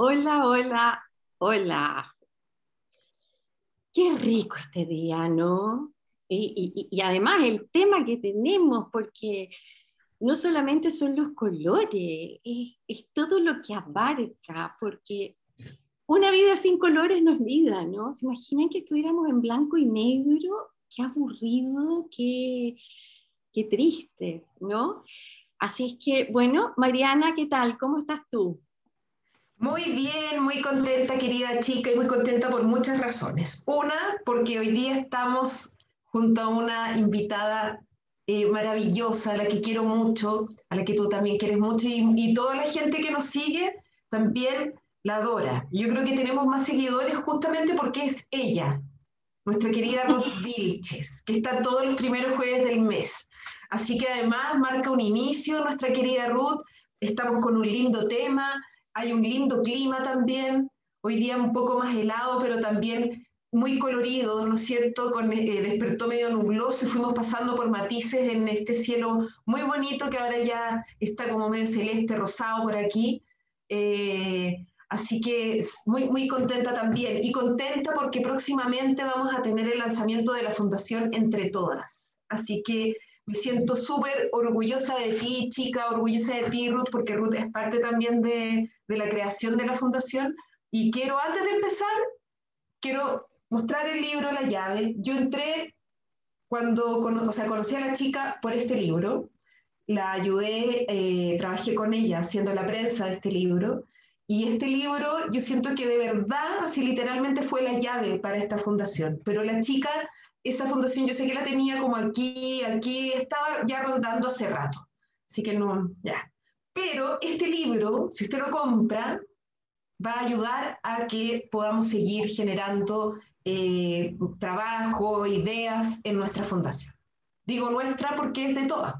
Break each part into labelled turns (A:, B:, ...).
A: Hola, hola, hola. Qué rico este día, ¿no? Y, además el tema que tenemos, porque no solamente son los colores, es, todo lo que abarca, porque una vida sin colores no es vida, ¿no? ¿Se imaginan que estuviéramos en blanco y negro? Qué aburrido, qué, qué triste, ¿no? Así es que, bueno, Mariana, ¿qué tal? ¿Cómo estás tú?
B: Muy bien, muy contenta, querida chica, y muy contenta por muchas razones. Una, porque hoy día estamos junto a una invitada eh, maravillosa, a la que quiero mucho, a la que tú también quieres mucho, y, y toda la gente que nos sigue también la adora. Yo creo que tenemos más seguidores justamente porque es ella, nuestra querida Ruth Vilches, que está todos los primeros jueves del mes. Así que además marca un inicio nuestra querida Ruth, estamos con un lindo tema, hay un lindo clima también, hoy día un poco más helado, pero también muy colorido, ¿no es cierto? Con, eh, despertó medio nubloso y fuimos pasando por matices en este cielo muy bonito que ahora ya está como medio celeste, rosado por aquí. Eh, así que muy, muy contenta también y contenta porque próximamente vamos a tener el lanzamiento de la Fundación Entre Todas. Así que me siento súper orgullosa de ti, chica, orgullosa de ti, Ruth, porque Ruth es parte también de, de la creación de la fundación. Y quiero, antes de empezar, quiero mostrar el libro La llave. Yo entré cuando, o sea, conocí a la chica por este libro, la ayudé, eh, trabajé con ella haciendo la prensa de este libro. Y este libro yo siento que de verdad, así literalmente fue la llave para esta fundación. Pero la chica esa fundación yo sé que la tenía como aquí, aquí, estaba ya rondando hace rato. Así que no, ya. Pero este libro, si usted lo compra, va a ayudar a que podamos seguir generando eh, trabajo, ideas en nuestra fundación. Digo nuestra porque es de todas.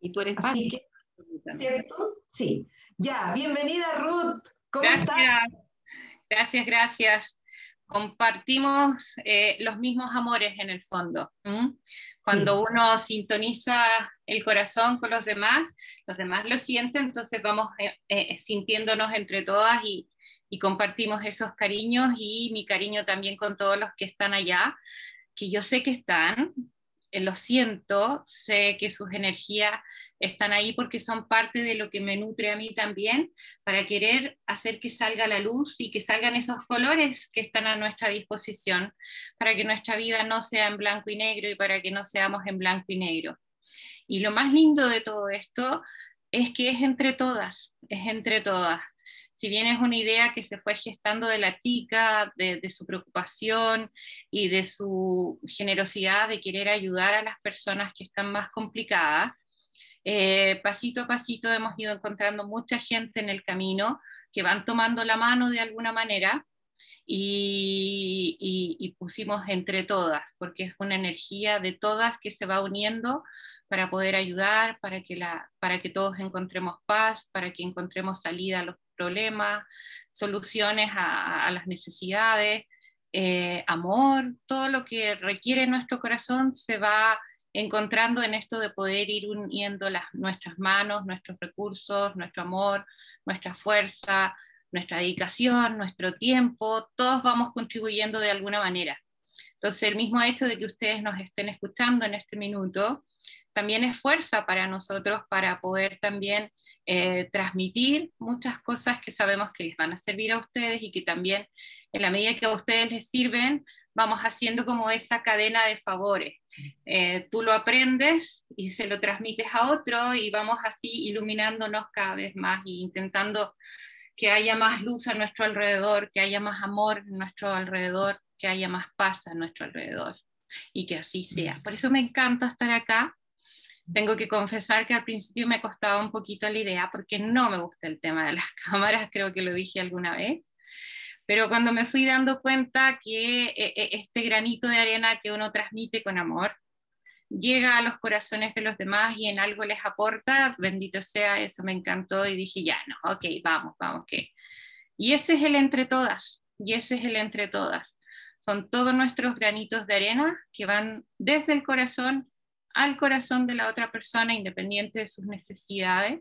A: Y tú eres
B: Así que, ¿cierto? Sí. Ya, bienvenida Ruth. ¿Cómo
C: estás? Gracias, gracias compartimos eh, los mismos amores en el fondo. Cuando uno sintoniza el corazón con los demás, los demás lo sienten, entonces vamos eh, eh, sintiéndonos entre todas y, y, compartimos esos cariños y mi cariño también con todos los que están allá, que yo sé que están, lo siento, sé que sus energías están ahí porque son parte de lo que me nutre a mí también, para querer hacer que salga la luz y que salgan esos colores que están a nuestra disposición, para que nuestra vida no sea en blanco y negro y para que no seamos en blanco y negro. Y lo más lindo de todo esto es que es entre todas, es entre todas. Si bien es una idea que se fue gestando de la chica, de, su preocupación y de su generosidad de querer ayudar a las personas que están más complicadas, eh, pasito a pasito hemos ido encontrando mucha gente en el camino que van tomando la mano de alguna manera y, pusimos entre todas, porque es una energía de todas que se va uniendo para poder ayudar, para que, para que todos encontremos paz, para que encontremos salida a los problemas, soluciones a, las necesidades, eh, amor, todo lo que requiere nuestro corazón se va encontrando en esto de poder ir uniendo las, nuestras manos, nuestros recursos, nuestro amor, nuestra fuerza, nuestra dedicación, nuestro tiempo, todos vamos contribuyendo de alguna manera. Entonces, el mismo hecho de que ustedes nos estén escuchando en este minuto, también es fuerza para nosotros para poder también eh, transmitir muchas cosas que sabemos que les van a servir a ustedes y que también en la medida que a ustedes les sirven, vamos haciendo como esa cadena de favores. Eh, tú lo aprendes y se lo transmites a otro y vamos así iluminándonos cada vez más e intentando que haya más luz a nuestro alrededor, que haya más amor a nuestro alrededor, que haya más paz a nuestro alrededor y que así sea. Por eso me encanta estar acá. Tengo que confesar que al principio me costaba un poquito la idea porque no me gusta el tema de las cámaras, creo que lo dije alguna vez. Pero cuando me fui dando cuenta que eh, eh, este granito de arena que uno transmite con amor llega a los corazones de los demás y en algo les aporta, bendito sea, eso me encantó y dije, ya, no, ok, vamos, vamos, que. Y ese es el entre todas, y ese es el entre todas. Son todos nuestros granitos de arena que van desde el corazón al corazón de la otra persona, independiente de sus necesidades,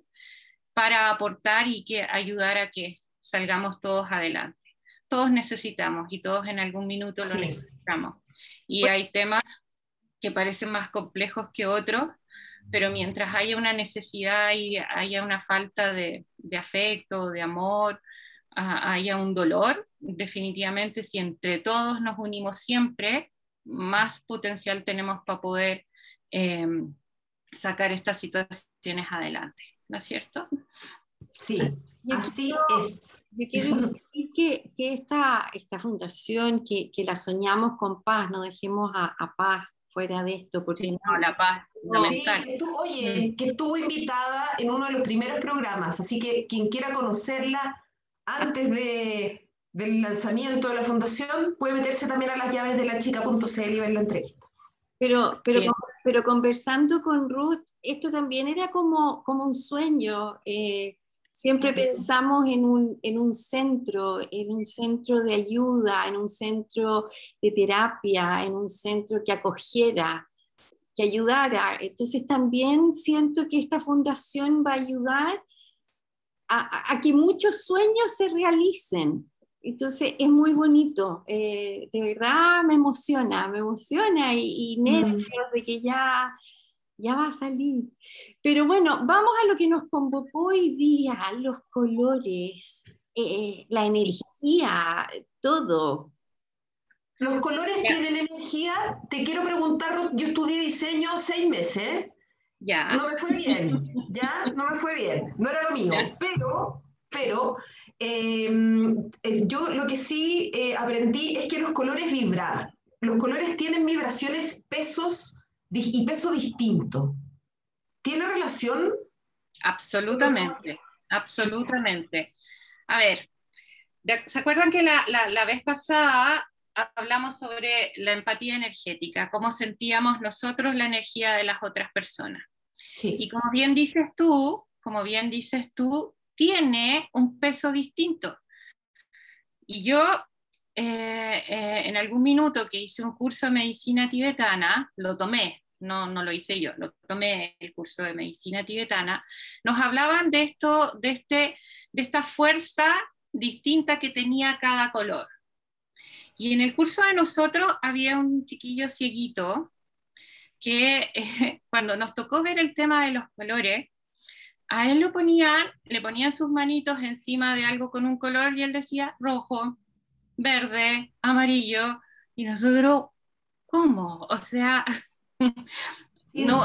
C: para aportar y que ayudar a que salgamos todos adelante. Todos necesitamos y todos en algún minuto lo necesitamos. Y hay temas que parecen más complejos que otros, pero mientras haya una necesidad y haya una falta de, de afecto, de amor, haya un dolor, definitivamente si entre todos nos unimos siempre, más potencial tenemos para poder em, sacar estas situaciones adelante, ¿no es cierto?
B: Sí, así es.
A: Yo quiero decir que, que esta, esta, fundación, que, que, la soñamos con paz, no dejemos a, a paz fuera de esto, porque
C: sí, no, la paz.
B: Sí, oye, que estuvo invitada en uno de los primeros programas, así que quien quiera conocerla antes de, del lanzamiento de la fundación puede meterse también a las llaves de la chica.cl y ver la entrevista.
A: Pero, pero, pero conversando con Ruth, esto también era como, como un sueño. Eh, siempre pensamos en un, en un centro, en un centro de ayuda, en un centro de terapia, en un centro que acogiera, que ayudara. Entonces también siento que esta fundación va a ayudar a, a que muchos sueños se realicen. Entonces es muy bonito, eh, de verdad me emociona, me emociona y, y nervios de que ya, ya va a salir. Pero bueno, vamos a lo que nos convocó hoy día, los colores, eh, la energía, todo.
B: Los colores tienen energía. Te quiero preguntar, yo estudié diseño seis meses.
C: Ya.
B: No me fue bien, ya, no me fue bien, no era lo mío, pero, pero em, eh, yo lo que sí eh, aprendí es que los colores vibran. Los colores tienen vibraciones, pesos y peso distinto. ¿Tiene relación?
C: Absolutamente, absolutamente. A ver, ¿se acuerdan que la, la, vez pasada hablamos sobre la empatía energética, cómo sentíamos nosotros la energía de las otras personas? Sí. Y como bien dices tú, como bien dices tú, tiene un peso distinto. Y yo eh, eh, en algún minuto que hice un curso de medicina tibetana, lo tomé, no, no lo hice yo, lo tomé el curso de medicina tibetana, nos hablaban de esto, de, este, de esta fuerza distinta que tenía cada color. Y en el curso de nosotros había un chiquillo cieguito que cuando nos tocó ver el tema de los colores, a él lo ponían, le ponían sus manitos encima de algo con un color y él decía rojo, verde, amarillo, y nosotros, ¿cómo? O sea, no,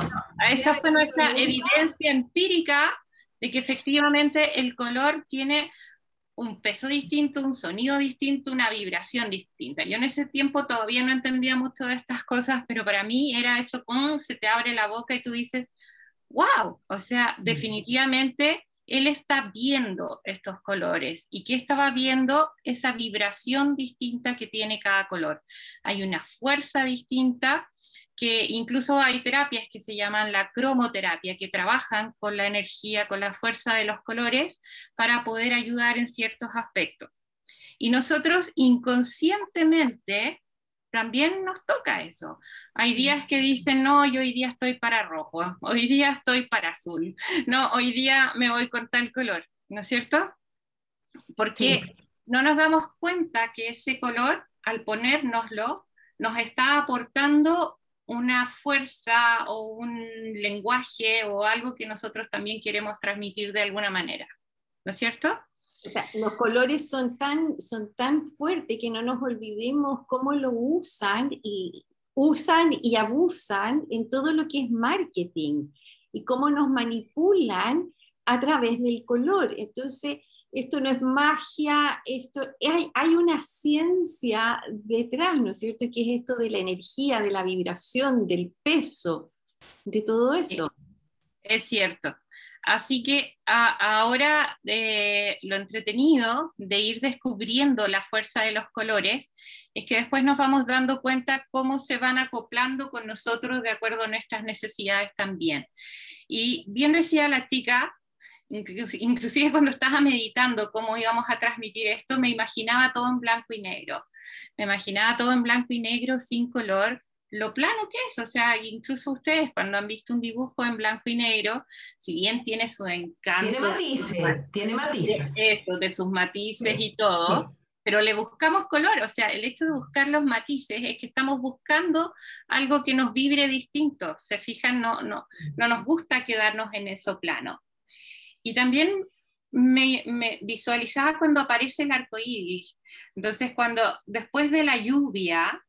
C: esa fue nuestra evidencia empírica de que efectivamente el color tiene un peso distinto, un sonido distinto, una vibración distinta. Yo en ese tiempo todavía no entendía mucho de estas cosas, pero para mí era eso como se te abre la boca y tú dices, wow, o sea, mm. definitivamente él está viendo estos colores y que estaba viendo esa vibración distinta que tiene cada color. Hay una fuerza distinta que incluso hay terapias que se llaman la cromoterapia, que trabajan con la energía, con la fuerza de los colores para poder ayudar en ciertos aspectos. Y nosotros inconscientemente también nos toca eso. Hay días que dicen, no, yo hoy día estoy para rojo, hoy día estoy para azul, no, hoy día me voy con tal color, ¿no es cierto? Porque no nos damos cuenta que ese color, al ponérnoslo, nos está aportando una fuerza o un lenguaje o algo que nosotros también queremos transmitir de alguna manera, ¿no es cierto?
A: O sea, los colores son tan, son tan fuertes que no nos olvidemos cómo lo usan y usan y abusan en todo lo que es marketing y cómo nos manipulan a través del color. Entonces, esto no es magia, esto, hay, hay, una ciencia detrás, ¿no es cierto? Que es esto de la energía, de la vibración, del peso, de todo eso.
C: Es cierto. Así que ahora eh, lo entretenido de ir descubriendo la fuerza de los colores es que después nos vamos dando cuenta cómo se van acoplando con nosotros de acuerdo a nuestras necesidades también. Y bien decía la chica, inclusive cuando estaba meditando cómo íbamos a transmitir esto, me imaginaba todo en blanco y negro. Me imaginaba todo en blanco y negro, sin color, lo plano que es, o sea, incluso ustedes cuando han visto un dibujo en blanco y negro, si bien tiene su encanto.
B: Tiene matices, tiene matices.
C: De, de sus matices y todo, pero le buscamos color, o sea, el hecho de buscar los matices es que estamos buscando algo que nos vibre distinto, se fijan, no, no, no nos gusta quedarnos en eso plano. Y también me, me, visualizaba cuando aparece el arco iris. Entonces, cuando después de la lluvia,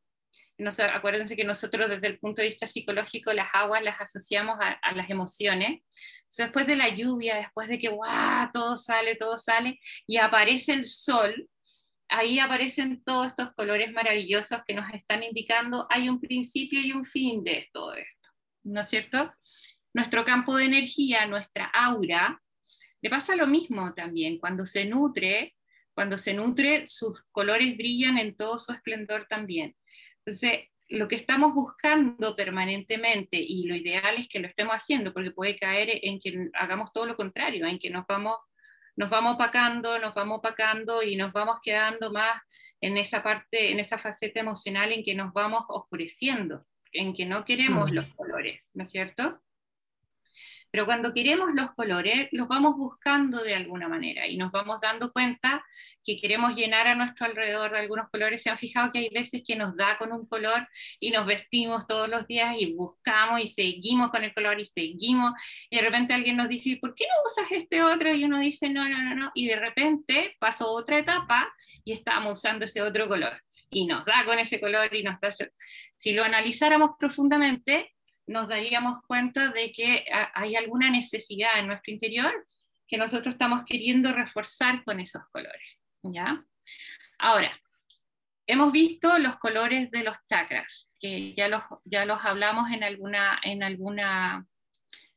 C: no, acuérdense que nosotros desde el punto de vista psicológico las aguas las asociamos a, a las emociones. después de la lluvia, después de que ¡guau! todo sale, todo sale, y aparece el sol, ahí aparecen todos estos colores maravillosos que nos están indicando hay un principio y un fin de todo esto, ¿no es cierto? Nuestro campo de energía, nuestra aura, le pasa lo mismo también, cuando se nutre, cuando se nutre, sus colores brillan en todo su esplendor también. Entonces, lo que estamos buscando permanentemente, y lo ideal es que lo estemos haciendo, porque puede caer en que hagamos todo lo contrario, en que nos vamos nos vamos opacando, nos vamos opacando y nos vamos quedando más en esa parte, en esa faceta emocional en que nos vamos oscureciendo, en que no queremos los colores, ¿no es cierto? Pero cuando queremos los colores, los vamos buscando de alguna manera y nos vamos dando cuenta que queremos llenar a nuestro alrededor de algunos colores. Se han fijado que hay veces que nos da con un color y nos vestimos todos los días y buscamos y seguimos con el color y seguimos. Y de repente alguien nos dice, ¿por qué no usas este otro? Y uno dice, no, no, no, no. Y de repente pasó otra etapa y estábamos usando ese otro color. Y nos da con ese color y nos da... Si lo analizáramos profundamente, nos daríamos cuenta de que hay alguna necesidad en nuestro interior que nosotros estamos queriendo reforzar con esos colores. ¿ya? Ahora, hemos visto los colores de los chakras, que ya los, ya los hablamos en alguna, en, alguna,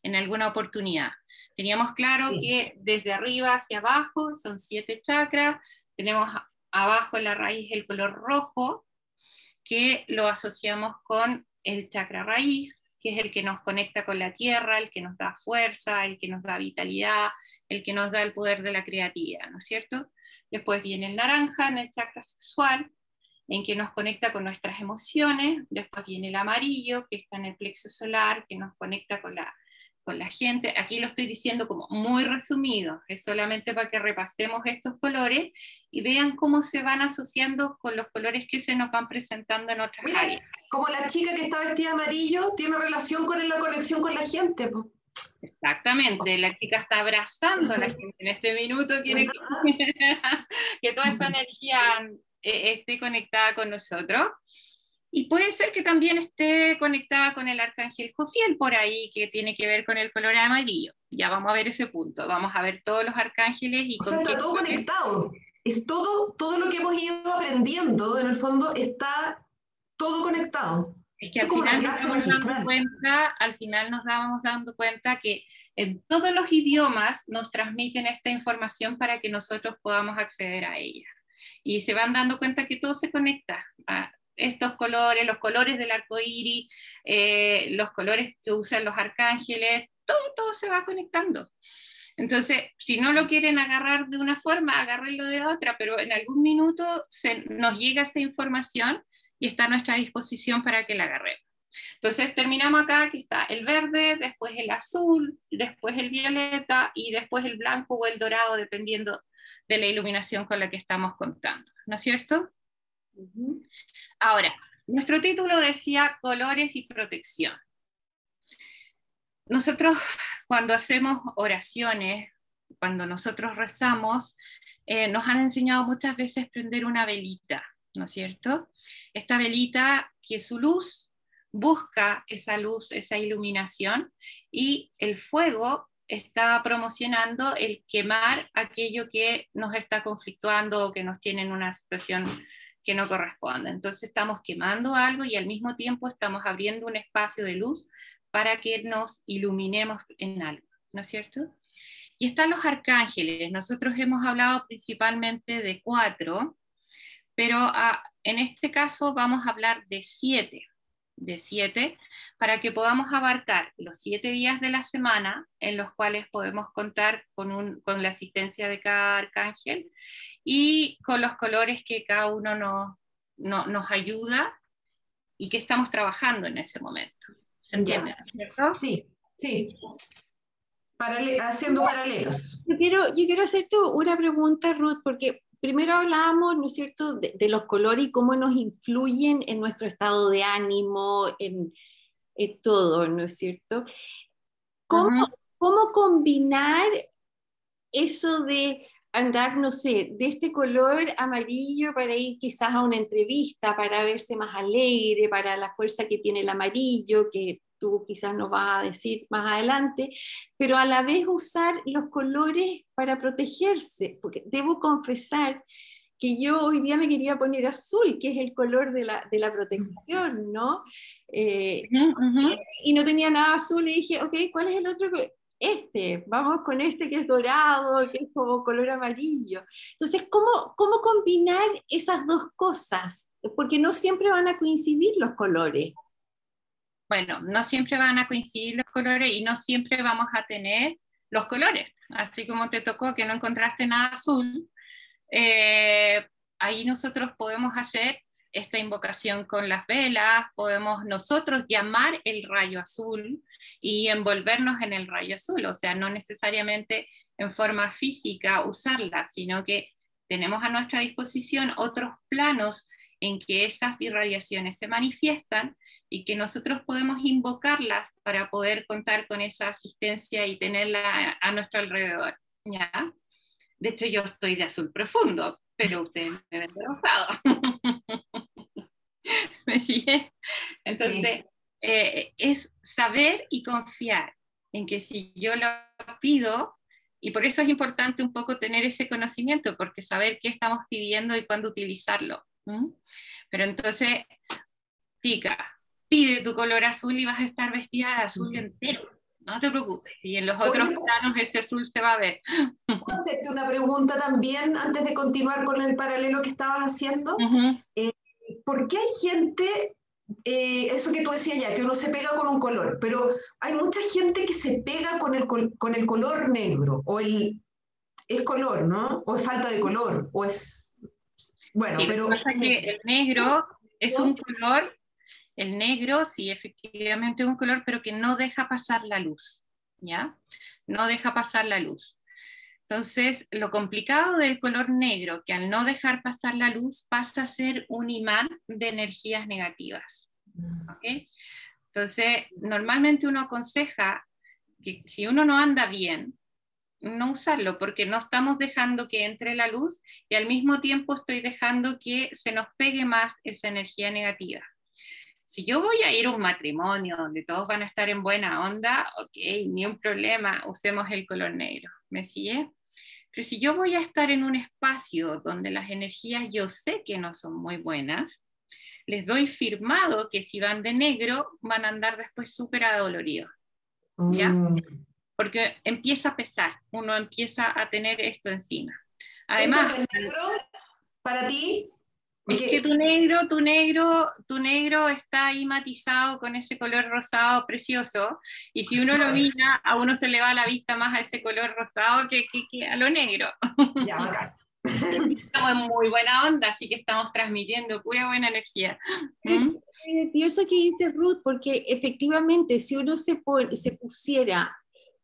C: en alguna oportunidad. Teníamos claro que desde arriba hacia abajo son siete chakras, tenemos abajo en la raíz el color rojo, que lo asociamos con el chakra raíz, que es el que nos conecta con la tierra, el que nos da fuerza, el que nos da vitalidad, el que nos da el poder de la creatividad, ¿no es cierto? Después viene el naranja en el chakra sexual, en que nos conecta con nuestras emociones. Después viene el amarillo, que está en el plexo solar, que nos conecta con la con la gente. Aquí lo estoy diciendo como muy resumido, es solamente para que repasemos estos colores y vean cómo se van asociando con los colores que se nos van presentando en otras áreas.
B: Como la chica que está vestida amarillo tiene relación con la conexión con la gente.
C: Exactamente, la chica está abrazando a la gente en este minuto, quiere que, que toda esa energía eh, esté conectada con nosotros. Y puede ser que también esté conectada con el arcángel Jofiel por ahí, que tiene que ver con el color amarillo. Ya vamos a ver ese punto. Vamos a ver todos los arcángeles y
B: o sea, está todo conectado. Es todo, todo lo que hemos ido aprendiendo, en el fondo, está todo conectado.
C: Es que al final, nos dando cuenta, al final nos dábamos dando cuenta que en todos los idiomas nos transmiten esta información para que nosotros podamos acceder a ella. Y se van dando cuenta que todo se conecta. A, estos colores, los colores del arco iris, eh, los colores que usan los arcángeles, todo, todo se va conectando. Entonces, si no lo quieren agarrar de una forma, agárrenlo de otra, pero en algún minuto se, nos llega esa información y está a nuestra disposición para que la agarremos. Entonces terminamos acá que está el verde, después el azul, después el violeta y después el blanco o el dorado, dependiendo de la iluminación con la que estamos contando, ¿no es cierto? Ahora, nuestro título decía colores y protección. Nosotros cuando hacemos oraciones, cuando nosotros rezamos, eh, nos han enseñado muchas veces prender una velita, ¿no es cierto? Esta velita que su luz busca esa luz, esa iluminación, y el fuego está promocionando el quemar aquello que nos está conflictuando o que nos tiene en una situación que no corresponde. Entonces estamos quemando algo y al mismo tiempo estamos abriendo un espacio de luz para que nos iluminemos en algo, ¿no es cierto? Y están los arcángeles. Nosotros hemos hablado principalmente de cuatro, pero ah, en este caso vamos a hablar de siete, de siete, para que podamos abarcar los siete días de la semana en los cuales podemos contar con, con la asistencia de cada arcángel y con los colores que cada uno nos, nos ayuda y qué estamos trabajando en ese momento. ¿Se entiende?
B: Sí, sí. haciendo paralelos.
A: Yo quiero, yo quiero hacerte una pregunta, Ruth, porque primero hablábamos, ¿no es cierto?, de, los colores y cómo nos influyen en nuestro estado de ánimo, en, todo, ¿no es cierto? ¿Cómo, ¿Cómo combinar eso de andar, no sé, de este color amarillo para ir quizás a una entrevista, para verse más alegre, para la fuerza que tiene el amarillo, que tú quizás nos vas a decir más adelante, pero a la vez usar los colores para protegerse, porque debo confesar que yo hoy día me quería poner azul, que es el color de la, de la protección, ¿no? Eh, y no tenía nada azul y dije, ok, ¿cuál es el otro? Este, vamos con este que es dorado, que es como color amarillo. Entonces, ¿cómo, cómo combinar esas dos cosas? Porque no siempre van a coincidir los colores
C: bueno, no siempre van a coincidir los colores y no siempre vamos a tener los colores. Así como te tocó que no encontraste nada azul, eh, ahí nosotros podemos hacer esta invocación con las velas, podemos nosotros llamar el rayo azul y envolvernos en el rayo azul, o sea, no necesariamente en forma física usarla, sino que tenemos a nuestra disposición otros planos en que esas irradiaciones se manifiestan y que nosotros podemos invocarlas para poder contar con esa asistencia y tenerla a, nuestro alrededor. ¿ya? De hecho, yo estoy de azul profundo, pero ustedes me ven de rosado. ¿Me sigue? Entonces, eh, es saber y confiar en que si yo lo pido, y por eso es importante un poco tener ese conocimiento, porque saber qué estamos pidiendo y cuándo utilizarlo. Pero entonces, tica, pide tu color azul y vas a estar vestida de azul entero. No te preocupes. Y en los otros planos ese azul se va a ver.
B: ¿Puedo hacerte una pregunta también antes de continuar con el paralelo que estabas haciendo? Eh, ¿Por qué hay gente, eh, eso que tú decías ya, que uno se pega con un color, pero hay mucha gente que se pega con el, con el color negro o el... Es color, ¿no? O es falta de color, o es... Bueno, pero...
C: Pasa que el negro es un color el negro sí, efectivamente es un color, pero que no deja pasar la luz, ¿ya? No deja pasar la luz. Entonces, lo complicado del color negro, que al no dejar pasar la luz pasa a ser un imán de energías negativas. ¿okay? Entonces, normalmente uno aconseja que si uno no anda bien, no usarlo, porque no estamos dejando que entre la luz y al mismo tiempo estoy dejando que se nos pegue más esa energía negativa si yo voy a ir a un matrimonio donde todos van a estar en buena onda, ok, ni un problema, usemos el color negro, ¿me sigue? Pero si yo voy a estar en un espacio donde las energías yo sé que no son muy buenas, les doy firmado que si van de negro van a andar después súper adoloridos. ¿Ya? Mm. Porque empieza a pesar, uno empieza a tener esto encima. Además,
B: negro para ti
C: es que tu negro, tu negro, tu negro está ahí matizado con ese color rosado precioso, y si uno lo mira, a uno se le va la vista más a ese color rosado que, a lo negro. Ya, acá. Estamos en muy buena onda, así que estamos transmitiendo pura buena energía.
A: ¿Mm? Y eso que dice Ruth, porque efectivamente, si uno se, se pusiera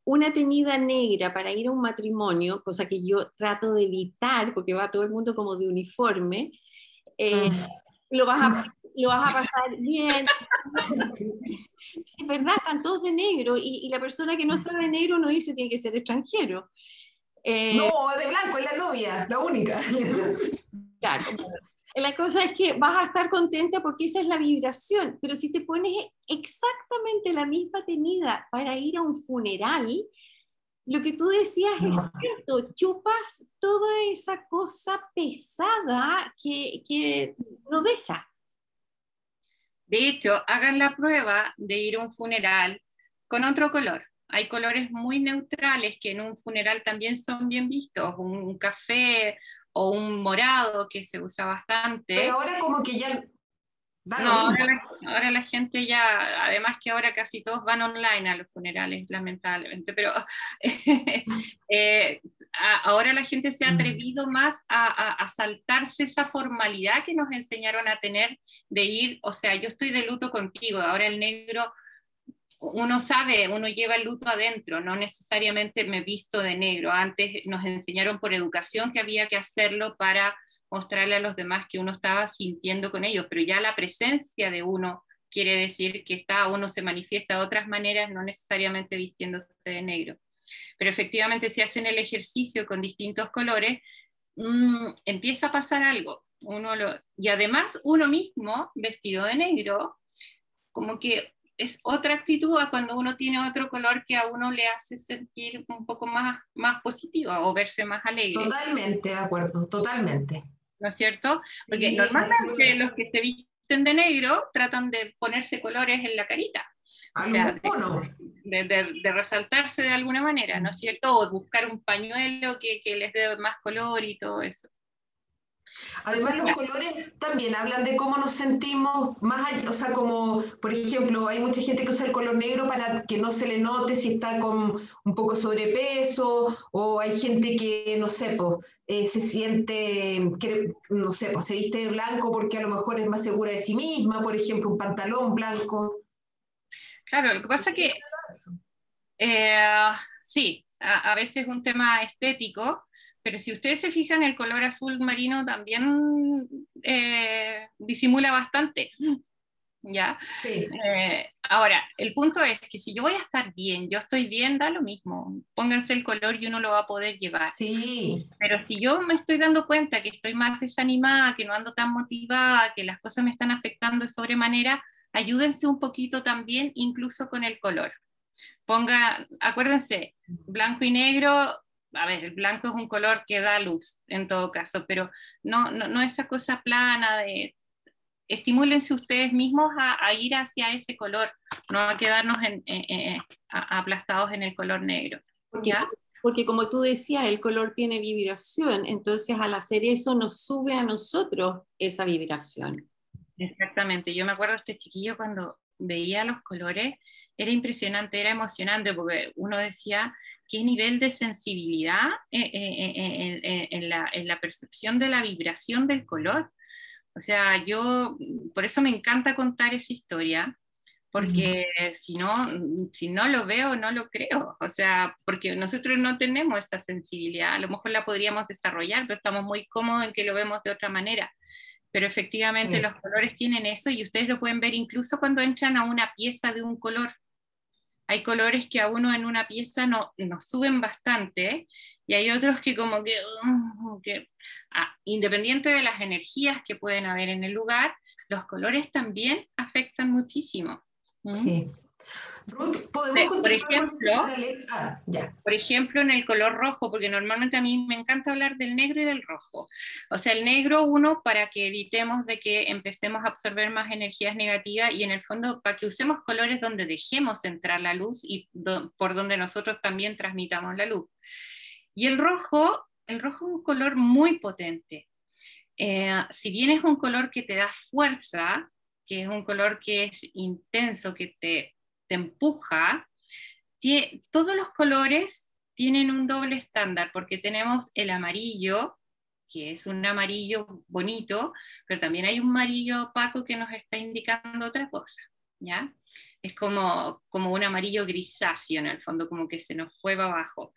A: una tenida negra para ir a un matrimonio, cosa que yo trato de evitar, porque va todo el mundo como de uniforme, eh, lo, vas a, lo vas a pasar bien. es verdad, están todos de negro y, la persona que no está de negro no dice tiene que ser extranjero.
B: Eh, no, de blanco, es la novia, la única.
A: claro. La cosa es que vas a estar contenta porque esa es la vibración, pero si te pones exactamente la misma tenida para ir a un funeral, lo que tú decías es cierto, chupas toda esa cosa pesada que, que no deja.
C: De hecho, hagan la prueba de ir a un funeral con otro color. Hay colores muy neutrales que en un funeral también son bien vistos, un café o un morado que se usa bastante.
B: Pero ahora como que ya
C: no, ahora la, gente ya, además que ahora casi todos van online a los funerales, lamentablemente, pero eh, ahora la gente se ha mm. atrevido más a, saltarse esa formalidad que nos enseñaron a tener de ir, o sea, yo estoy de luto contigo, ahora el negro, uno sabe, uno lleva el luto adentro, no necesariamente me visto de negro, antes nos enseñaron por educación que había que hacerlo para mostrarle a los demás que uno estaba sintiendo con ellos, pero ya la presencia de uno quiere decir que está, uno se manifiesta de otras maneras, no necesariamente vistiéndose de negro. Pero efectivamente si hacen el ejercicio con distintos colores, mm, empieza a pasar algo. Uno y además uno mismo, vestido de negro, como que es otra actitud a cuando uno tiene otro color que a uno le hace sentir un poco más, más positivo o verse más alegre.
B: Totalmente de acuerdo, totalmente.
C: ¿no es cierto? Porque normalmente los que se visten de negro tratan de ponerse colores en la carita. O sea, de, de, resaltarse de alguna manera, ¿no es cierto? O buscar un pañuelo que, que les dé más color y todo eso.
B: Además, los colores también hablan de cómo nos sentimos más allá, o sea, como, por ejemplo, hay mucha gente que usa el color negro para que no se le note si está con un poco sobrepeso, o hay gente que, no sé, pues, se siente, que, no sé, pues se viste de blanco porque a lo mejor es más segura de sí misma, por ejemplo, un pantalón blanco.
C: Claro, lo que pasa es que, eh, sí, a, a veces es un tema estético, pero si ustedes se fijan, el color azul marino también eh, disimula bastante. ¿Ya? Eh, ahora, el punto es que si yo voy a estar bien, yo estoy bien, da lo mismo. Pónganse el color y uno lo va a poder llevar.
B: Sí.
C: Pero si yo me estoy dando cuenta que estoy más desanimada, que no ando tan motivada, que las cosas me están afectando de sobremanera, ayúdense un poquito también, incluso con el color. Ponga, acuérdense, blanco y negro a ver, el blanco es un color que da luz en todo caso, pero no, no, no esa cosa plana de... Estimúlense ustedes mismos a, ir hacia ese color, no a quedarnos aplastados en el color negro.
A: Porque, porque como tú decías, el color tiene vibración, entonces al hacer eso nos sube a nosotros esa vibración.
C: Exactamente, yo me acuerdo de este chiquillo cuando veía los colores, era impresionante, era emocionante, porque uno decía, qué nivel de sensibilidad eh, eh, eh, en, la, percepción de la vibración del color. O sea, yo, por eso me encanta contar esa historia, porque si, no, si no lo veo, no lo creo. O sea, porque nosotros no tenemos esta sensibilidad, a lo mejor la podríamos desarrollar, pero estamos muy cómodos en que lo vemos de otra manera. Pero efectivamente los colores tienen eso y ustedes lo pueden ver incluso cuando entran a una pieza de un color hay colores que a uno en una pieza no, nos suben bastante y hay otros que como que, uh, ah, independiente de las energías que pueden haber en el lugar, los colores también afectan muchísimo.
B: Sí. Ruth, ¿podemos
C: por ejemplo, ah, por ejemplo, en el color rojo, porque normalmente a mí me encanta hablar del negro y del rojo. O sea, el negro, uno, para que evitemos de que empecemos a absorber más energías negativas y en el fondo para que usemos colores donde dejemos entrar la luz y por donde nosotros también transmitamos la luz. Y el rojo, el rojo es un color muy potente. Eh, si bien es un color que te da fuerza, que es un color que es intenso, que te te empuja, todos los colores tienen un doble estándar, porque tenemos el amarillo, que es un amarillo bonito, pero también hay un amarillo opaco que nos está indicando otra cosa, ¿ya? Es como, como un amarillo grisáceo en el fondo, como que se nos fue abajo.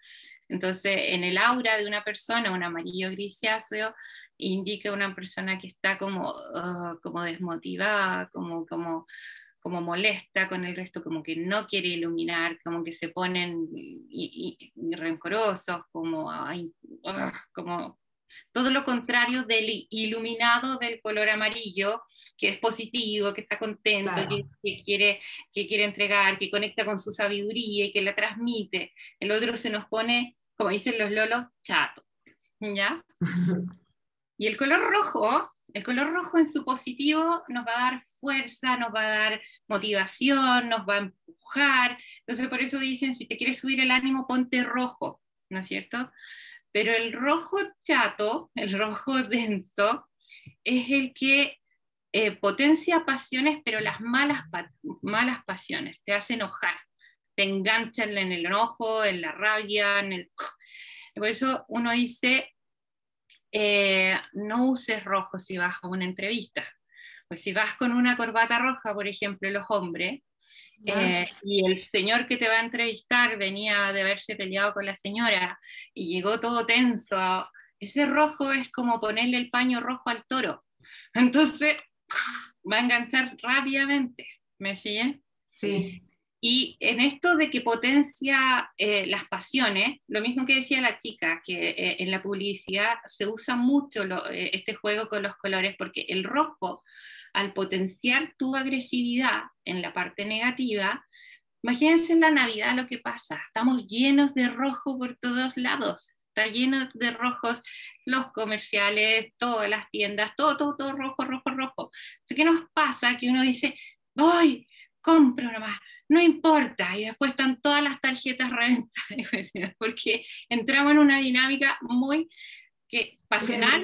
C: Entonces, en el aura de una persona, un amarillo grisáceo indica una persona que está como, ah, como desmotivada, como, como, como molesta con el resto, como que no quiere iluminar, como que se ponen y, rencorosos, como, ah, como todo lo contrario del iluminado del color amarillo, que es positivo, que está contento, que, quiere, que quiere entregar, que conecta con su sabiduría y que la transmite. El otro se nos pone, como dicen los lolos, chato. ¿Ya? y el color rojo el color rojo en su positivo nos va a dar fuerza, nos va a dar motivación, nos va a empujar. Entonces por eso dicen, si te quieres subir el ánimo, ponte rojo, ¿no es cierto? Pero el rojo chato, el rojo denso, es el que eh, potencia pasiones, pero las malas, malas pasiones, te hace enojar, te enganchan en el enojo, en la rabia, en el... Por eso uno dice, eh, no uses rojo si vas a una entrevista. Pues si vas con una corbata roja, por ejemplo, los hombres, eh, y el señor que te va a entrevistar venía de haberse peleado con la señora y llegó todo tenso, ese rojo es como ponerle el paño rojo al toro. Entonces, va a enganchar rápidamente. ¿Me siguen?
B: Sí.
C: Y en esto de que potencia eh, las pasiones, lo mismo que decía la chica, que eh, en la publicidad se usa mucho eh, este juego con los colores, porque el rojo, al potenciar tu agresividad en la parte negativa, imagínense en la Navidad lo que pasa, estamos llenos de rojo por todos lados, está lleno de rojos los comerciales, todas las tiendas, todo, todo, todo rojo, rojo, rojo. ¿Qué nos pasa? Que uno dice, voy, compro nomás, no importa, y después están todas las tarjetas reventadas, porque entramos en una dinámica muy que pasional,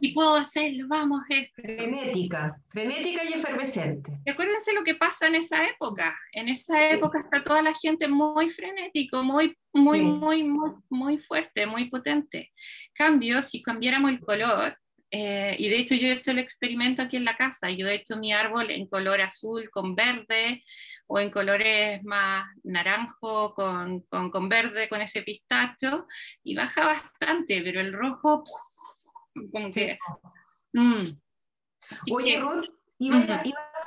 C: si puedo hacerlo, vamos. Esto.
B: Frenética, frenética y efervescente.
C: Recuérdense lo que pasa en esa época. En esa época está toda la gente muy frenético, muy, muy, muy, muy, muy fuerte, muy potente. Cambio, si cambiáramos el color, eh, y de hecho yo he hecho el experimento aquí en la casa, yo he hecho mi árbol en color azul con verde o en colores más naranjo con, con, con verde, con ese pistacho, y baja bastante, pero el rojo, como que...
B: Mm. Oye, Ruth, ¿ibas, a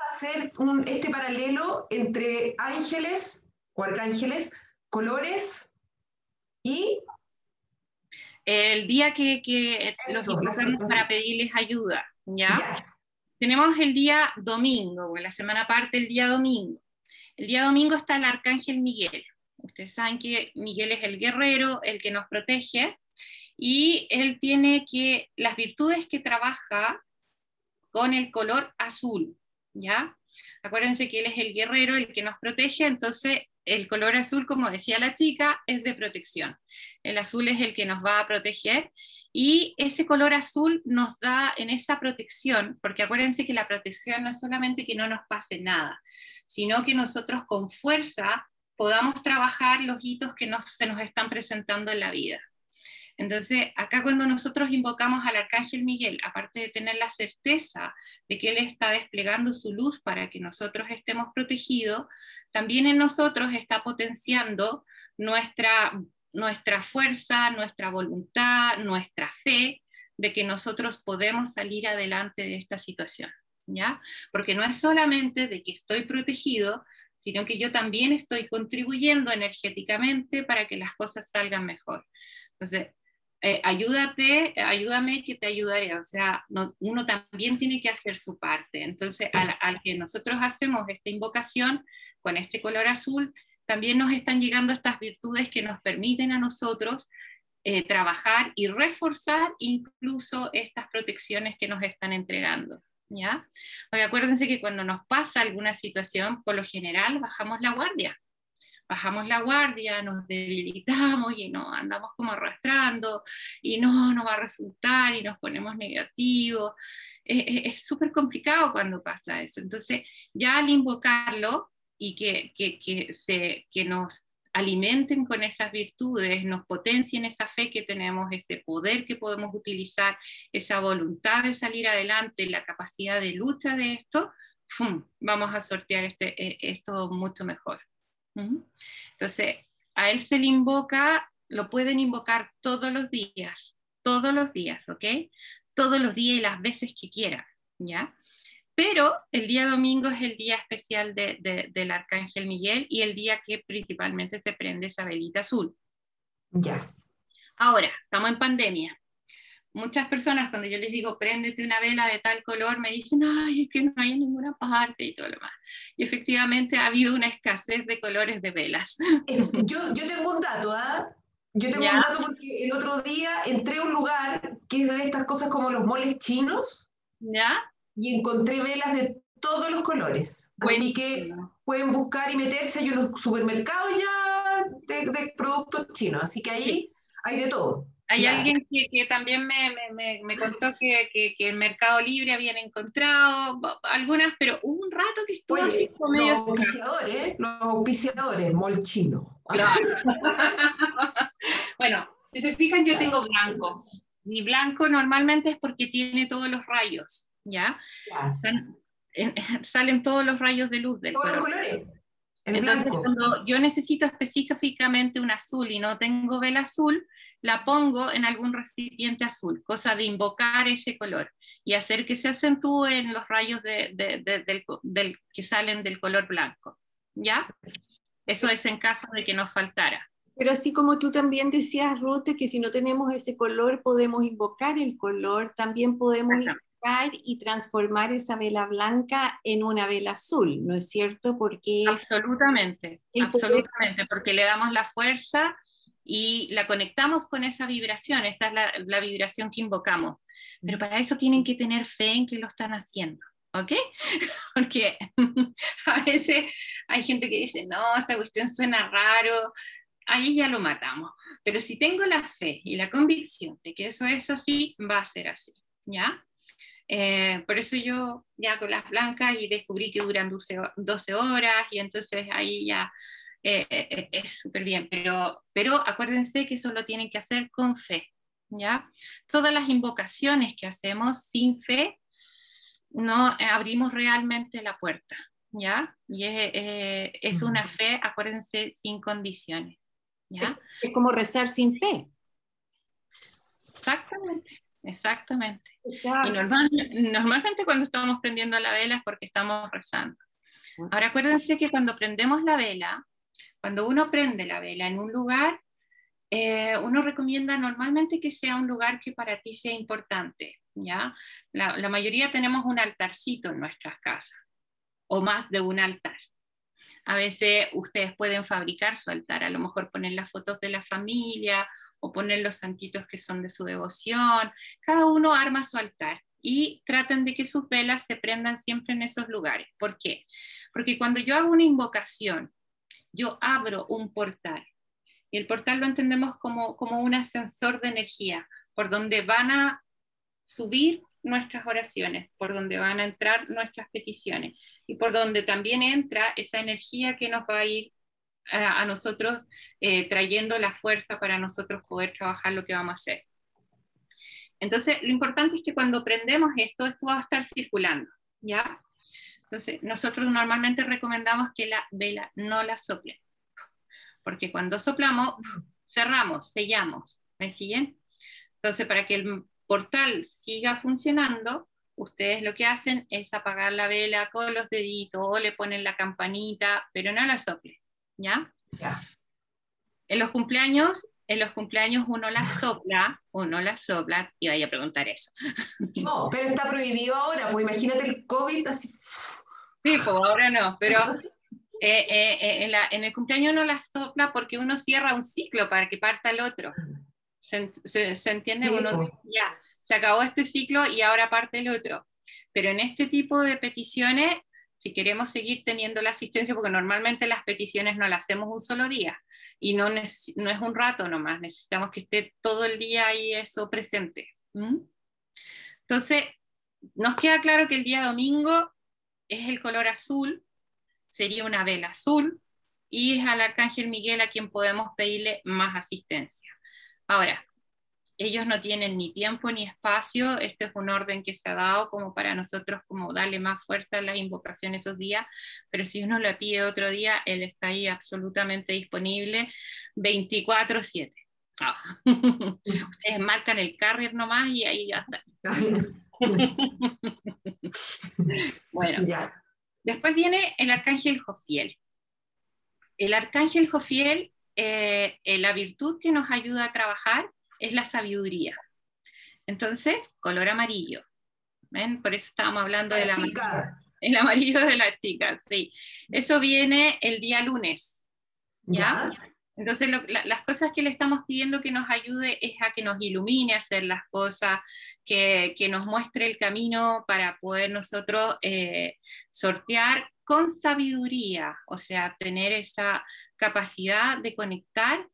B: hacer un, este paralelo entre ángeles o arcángeles, colores y
C: el día que, que los invitamos para pedirles ayuda, ¿ya? Tenemos el día domingo, la semana parte el día domingo. El día domingo está el arcángel Miguel. Ustedes saben que Miguel es el guerrero, el que nos protege, y él tiene que, las virtudes que trabaja con el color azul, ¿ya? Acuérdense que él es el guerrero, el que nos protege, entonces el color azul, como decía la chica, es de protección. El azul es el que nos va a proteger y ese color azul nos da en esa protección, porque acuérdense que la protección no es solamente que no nos pase nada, sino que nosotros con fuerza podamos trabajar los hitos que se nos están presentando en la vida. Entonces, acá cuando nosotros invocamos al Arcángel Miguel, aparte de tener la certeza de que Él está desplegando su luz para que nosotros estemos protegidos, también en nosotros está potenciando nuestra, nuestra fuerza, nuestra voluntad, nuestra fe de que nosotros podemos salir adelante de esta situación, ¿ya? Porque no es solamente de que estoy protegido, sino que yo también estoy contribuyendo energéticamente para que las cosas salgan mejor. Entonces, eh, ayúdate, ayúdame que te ayudaré. O sea, uno también tiene que hacer su parte. Entonces, al, que nosotros hacemos esta invocación con este color azul, también nos están llegando estas virtudes que nos permiten a nosotros eh, trabajar y reforzar incluso estas protecciones que nos están entregando. ¿ya? acuérdense que cuando nos pasa alguna situación, por lo general bajamos la guardia bajamos la guardia, nos debilitamos y nos andamos como arrastrando y no, no va a resultar y nos ponemos negativos. Es súper complicado cuando pasa eso. Entonces, ya al invocarlo y que, que, que, se, que nos alimenten con esas virtudes, nos potencien esa fe que tenemos, ese poder que podemos utilizar, esa voluntad de salir adelante, la capacidad de lucha de esto, vamos a sortear este, e, esto mucho mejor. Entonces, a él se le invoca, lo pueden invocar todos los días, todos los días, ¿ok? Todos los días y las veces que quieran, ¿ya? Pero el día domingo es el día especial del Arcángel Miguel y el día que principalmente se prende esa velita azul.
B: Ya.
C: Ahora, estamos en pandemia muchas personas cuando yo les digo préndete una vela de tal color, me dicen, ay, es que no hay en ninguna parte y todo lo demás. Y efectivamente ha habido una escasez de colores de velas.
B: Eh, yo, yo tengo un dato, ¿ah? Yo tengo un dato porque el otro día entré a un lugar que es de estas cosas como los moles chinos.
C: ¿Ya?
B: Y encontré velas de todos los colores. Así que pueden buscar y meterse. Hay unos supermercados ya de, productos chinos. Así que ahí hay de todo.
C: Hay alguien que, también me, me, contó que, que, que, el Mercado Libre habían encontrado algunas, pero hubo un rato que estuvo así
B: como medio... Los auspiciadores, los auspiciadores, molchino. Claro.
C: bueno, si se fijan, yo tengo blanco. Mi blanco normalmente es porque tiene todos los rayos, ¿ya? salen todos los rayos de luz del
B: todos Los colores.
C: Entonces, cuando yo necesito específicamente un azul y no tengo vela azul, la pongo en algún recipiente azul, cosa de invocar ese color y hacer que se acentúen los rayos de, del, que salen del color blanco. ¿Ya? Eso es en caso de que nos faltara.
A: Pero así como tú también decías, Ruth, que si no tenemos ese color podemos invocar el color, también podemos invocar y transformar esa vela blanca en una vela azul, ¿no es cierto?
C: Porque absolutamente, absolutamente, porque le damos la fuerza y la conectamos con esa vibración, esa es la, vibración que invocamos. Pero para eso tienen que tener fe en que lo están haciendo. ¿ok? Porque a veces hay gente que dice, no, esta cuestión suena raro, ahí ya lo matamos. Pero si tengo la fe y la convicción de que eso es así, va a ser así, ¿ya? Eh, por eso yo ya con las blancas y descubrí que duran 12, 12 horas y entonces ahí ya eh, eh, es súper bien, pero, pero acuérdense que eso lo tienen que hacer con fe, ¿ya? Todas las invocaciones que hacemos sin fe, no abrimos realmente la puerta, ¿ya? Y es, es una fe, acuérdense, sin condiciones, ¿ya?
A: Es como rezar sin fe.
C: Exactamente, exactamente. Y normalmente cuando estamos prendiendo la vela es porque estamos rezando. Ahora acuérdense que cuando prendemos la vela, cuando uno prende la vela en un lugar, eh, uno recomienda normalmente que sea un lugar que para ti sea importante, ¿ya? La, la, mayoría tenemos un altarcito en nuestras casas, o más de un altar. A veces ustedes pueden fabricar su altar, a lo mejor poner las fotos de la familia o poner los santitos que son de su devoción. Cada uno arma su altar y traten de que sus velas se prendan siempre en esos lugares. ¿Por qué? Porque cuando yo hago una invocación yo abro un portal. Y el portal lo entendemos como, como un ascensor de energía, por donde van a subir nuestras oraciones, por donde van a entrar nuestras peticiones y por donde también entra esa energía que nos va a ir a, nosotros eh, trayendo la fuerza para nosotros poder trabajar lo que vamos a hacer. Entonces, lo importante es que cuando prendemos esto, esto va a estar circulando, ¿ya? Entonces, nosotros normalmente recomendamos que la vela no la sople, porque cuando soplamos, cerramos, sellamos, ¿me siguen? Entonces, para que el portal siga funcionando, ustedes lo que hacen es apagar la vela con los deditos o le ponen la campanita, pero no la sople, ¿ya? Ya. En los cumpleaños, en los cumpleaños uno la sopla, uno la sopla, y vaya a preguntar eso.
B: No, pero está prohibido ahora, pues imagínate el COVID así.
C: Sí, pues ahora no, pero eh, eh, eh, en, el cumpleaños uno la sopla porque uno cierra un ciclo para que parta el otro. ¿Se, entiende? uno pues. ya, se acabó este ciclo y ahora parte el otro. Pero en este tipo de peticiones, si queremos seguir teniendo la asistencia, porque normalmente las peticiones no las hacemos un solo día y no, no es un rato nomás, necesitamos que esté todo el día ahí eso presente. Entonces, nos queda claro que el día domingo es el color azul, sería una vela azul, y es al Arcángel Miguel a quien podemos pedirle más asistencia. Ahora, ellos no tienen ni tiempo ni espacio, este es un orden que se ha dado como para nosotros como darle más fuerza a las invocaciones esos días, pero si uno le pide otro día, él está ahí absolutamente disponible 24/7. Ah. Ustedes marcan el carrier nomás y ahí ya está. bueno, después viene el arcángel Jofiel. El arcángel Jofiel, eh, eh, la virtud que nos ayuda a trabajar es la sabiduría. Entonces, color amarillo. ¿Ven? Por eso estábamos hablando de la chica. El amarillo de la chica, sí. Eso viene el día lunes. ¿Ya? Entonces, las cosas que le estamos pidiendo que nos ayude es a que nos ilumine a hacer las cosas, que, nos muestre el camino para poder nosotros eh, sortear con sabiduría, o sea, tener esa capacidad de conectar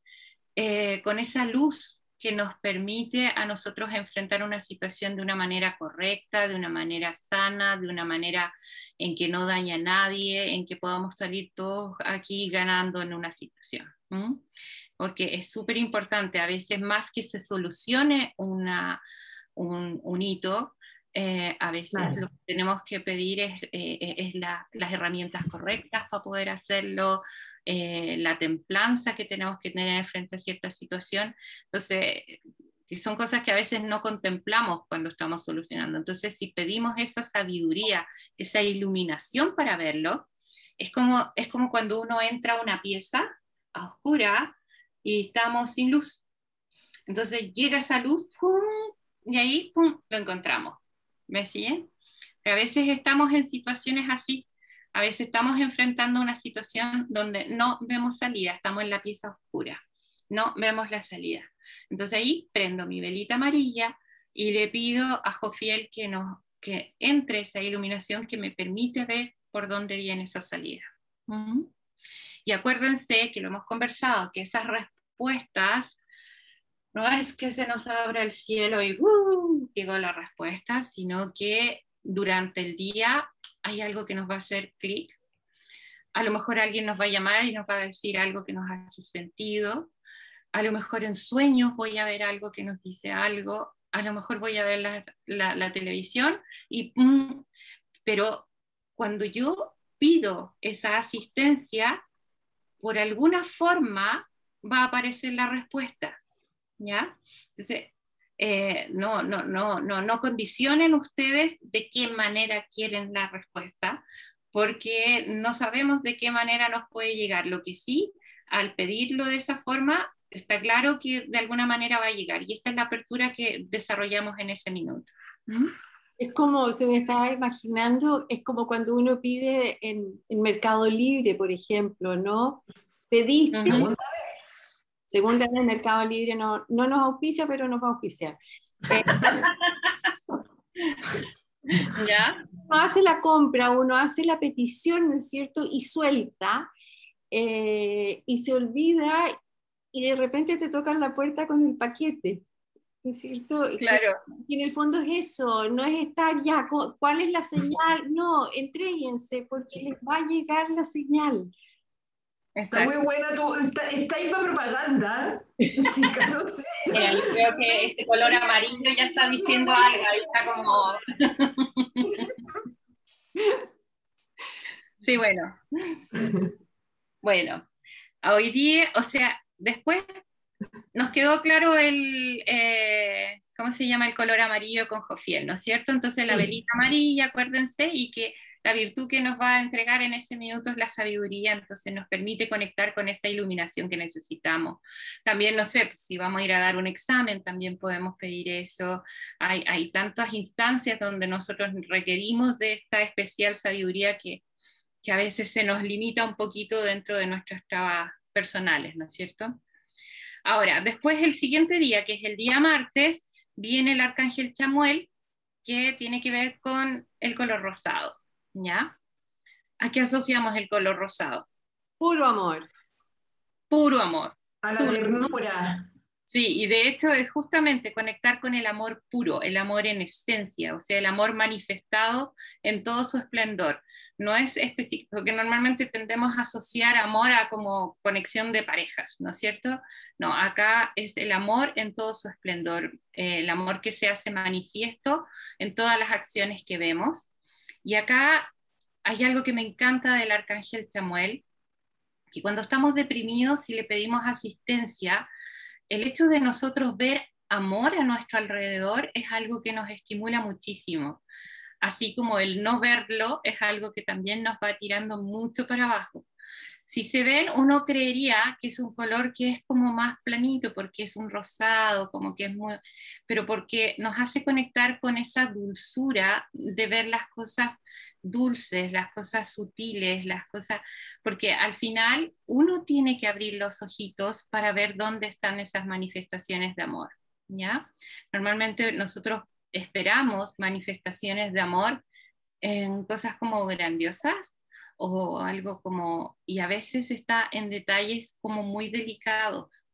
C: eh, con esa luz que nos permite a nosotros enfrentar una situación de una manera correcta, de una manera sana, de una manera en que no daña a nadie, en que podamos salir todos aquí ganando en una situación. Porque es súper importante, a veces más que se solucione una, un, hito, eh, a veces lo que tenemos que pedir es, eh, las herramientas correctas para poder hacerlo, eh, la templanza que tenemos que tener frente a cierta situación. Entonces, son cosas que a veces no contemplamos cuando estamos solucionando. Entonces, si pedimos esa sabiduría, esa iluminación para verlo, es como, es como cuando uno entra a una pieza a oscura y estamos sin luz. Entonces llega esa luz y ahí ¡pum! lo encontramos. ¿Me siguen? Pero a veces estamos en situaciones así, a veces estamos enfrentando una situación donde no vemos salida, estamos en la pieza oscura, no vemos la salida. Entonces ahí prendo mi velita amarilla y le pido a Jofiel que, nos, que entre esa iluminación que me permite ver por dónde viene esa salida. Y acuérdense que lo hemos conversado, que esas respuestas no es que se nos abra el cielo y uh, llegó la respuesta, sino que durante el día hay algo que nos va a hacer clic. A lo mejor alguien nos va a llamar y nos va a decir algo que nos hace sentido. A lo mejor en sueños voy a ver algo que nos dice algo. A lo mejor voy a ver la, televisión y... Mm, pero cuando yo pido esa asistencia, por alguna forma va a aparecer la respuesta. ¿Ya? Eh, no, no, no, no, no condicionen ustedes de qué manera quieren la respuesta, porque no sabemos de qué manera nos puede llegar. Lo que sí, al pedirlo de esa forma, está claro que de alguna manera va a llegar. Y esa es la apertura que desarrollamos en ese minuto.
A: Es como, se me estaba imaginando, es como cuando uno pide en, Mercado Libre, por ejemplo, ¿no? Pediste, Segunda vez, Mercado Libre no, no nos auspicia, pero nos va a auspiciar. Eh,
C: ¿Ya?
A: Uno hace la compra, uno hace la petición, ¿no es cierto? Y suelta, eh, y se olvida, y de repente te tocan la puerta con el paquete. ¿No es cierto?
C: Claro.
A: Y en el fondo es eso, no es estar ya, ¿cuál es la señal? No, entréguense porque les va a llegar la señal.
B: Está muy buena tu. Está, está ahí para propaganda. Chica, no sé.
C: Yo creo que este color amarillo ya está diciendo algo. Ahí está como. Sí, bueno. Bueno, hoy día, o sea, después nos quedó claro el, eh, ¿cómo se llama? El color amarillo con Jofiel, ¿no es cierto? Entonces la velita amarilla, acuérdense, y que la virtud que nos va a entregar en ese minuto es la sabiduría, entonces nos permite conectar con esa iluminación que necesitamos. También, no sé, si vamos a ir a dar un examen, también podemos pedir eso. Hay, hay tantas instancias donde nosotros requerimos de esta especial sabiduría que, que a veces se nos limita un poquito dentro de nuestras trabas personales, ¿no es cierto? Ahora, después el siguiente día, que es el día martes, viene el arcángel Chamuel, que tiene que ver con el color rosado. ¿ya? ¿A qué asociamos el color rosado?
A: Puro amor.
C: Puro amor.
B: A la ternura.
C: Sí, y de hecho es justamente conectar con el amor puro, el amor en esencia, o sea, el amor manifestado en todo su esplendor. No es específico, porque normalmente tendemos a asociar amor a como conexión de parejas, ¿no es cierto? No, acá es el amor en todo su esplendor, eh, el amor que se hace manifiesto en todas las acciones que vemos y acá hay algo que me encanta del arcángel Samuel, que cuando estamos deprimidos y le pedimos asistencia, el hecho de nosotros ver amor a nuestro alrededor es algo que nos estimula muchísimo, así como el no verlo es algo que también nos va tirando mucho para abajo. Si se ven, uno creería que es un color que es como más planito, porque es un rosado, como que es muy, pero porque nos hace conectar con esa dulzura de ver las cosas dulces, las cosas sutiles, las cosas, porque al final uno tiene que abrir los ojitos para ver dónde están esas manifestaciones de amor, ¿ya? Normalmente nosotros esperamos manifestaciones de amor en cosas como grandiosas, o algo como, y a veces está en detalles como muy delicados.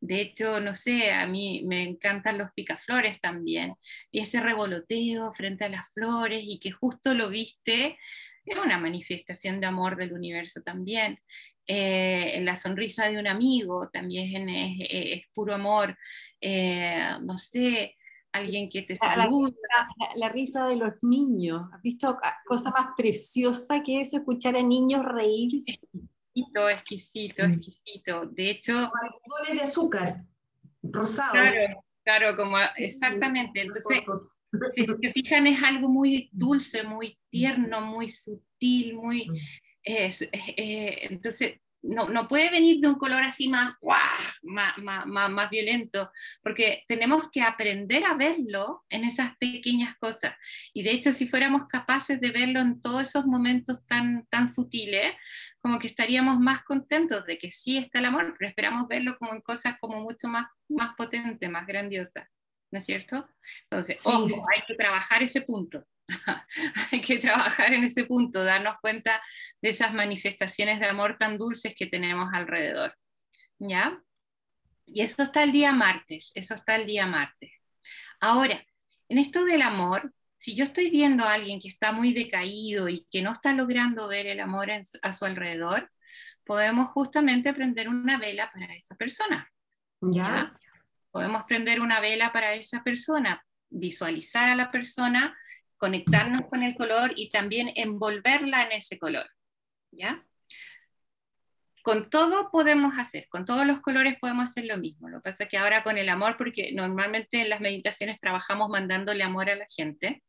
C: De hecho, no sé, a mí me encantan los picaflores también. Y ese revoloteo frente a las flores y que justo lo viste, es una manifestación de amor del universo también. Eh, la sonrisa de un amigo también es, puro amor. Eh, no sé, alguien que te saluda.
A: La, risa de los niños. ¿Has visto cosa más preciosa que eso? Escuchar a niños reírse.
C: Exquisito, exquisito, mm. exquisito. De hecho.
B: Algodones de azúcar, rosados.
C: Claro, claro, como exactamente. Entonces, si se fijan, es algo muy dulce, muy tierno, muy sutil, muy. Mm. Eh, entonces, no, no, puede venir de un color así más, más, más, más, violento, porque tenemos que aprender a verlo en esas pequeñas cosas. Y de hecho, si fuéramos capaces de verlo en todos esos momentos tan, tan sutiles, como que estaríamos más contentos de que sí está el amor, pero esperamos verlo como en cosas como mucho más, más potentes, más grandiosas. ¿No es cierto? Entonces, ojo, hay que trabajar ese punto. hay que trabajar en ese punto, darnos cuenta de esas manifestaciones de amor tan dulces que tenemos alrededor. ¿Ya? Y eso está el día martes, eso está el día martes. Ahora, en esto del amor, si yo estoy viendo a alguien que está muy decaído y que no está logrando ver el amor a su alrededor, podemos justamente prender una vela para esa persona. ¿Ya? Podemos prender una vela para esa persona, visualizar a la persona conectarnos con el color y también envolverla en ese color. ¿Ya? Con todo podemos hacer, con todos los colores podemos hacer lo mismo. Lo que pasa es que ahora con el amor, porque normalmente en las meditaciones trabajamos mandándole amor a la gente,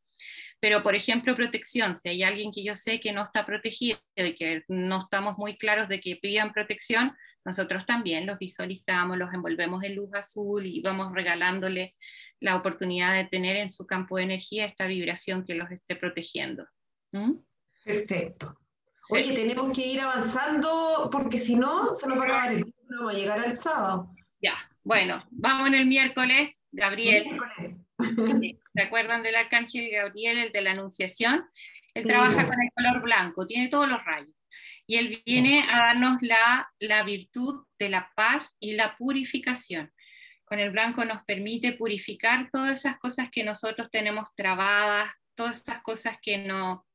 C: pero por ejemplo protección, si hay alguien que yo sé que no está protegido y que no estamos muy claros de que pidan protección, nosotros también los visualizamos, los envolvemos en luz azul y vamos regalándole la oportunidad de tener en su campo de energía esta vibración que los esté protegiendo.
B: ¿Mm? Perfecto. Oye, tenemos que ir avanzando porque si no, se nos va a acabar el tiempo, no vamos a llegar al sábado.
C: Ya, bueno, vamos en el miércoles, Gabriel. Miércoles. ¿Se acuerdan del arcángel Gabriel, el de la Anunciación? Él trabaja con el color blanco, tiene todos los rayos. Y él viene a darnos la, la virtud de la paz y la purificación. Con el blanco nos permite purificar todas esas cosas que nosotros tenemos trabadas, todas esas cosas que, no,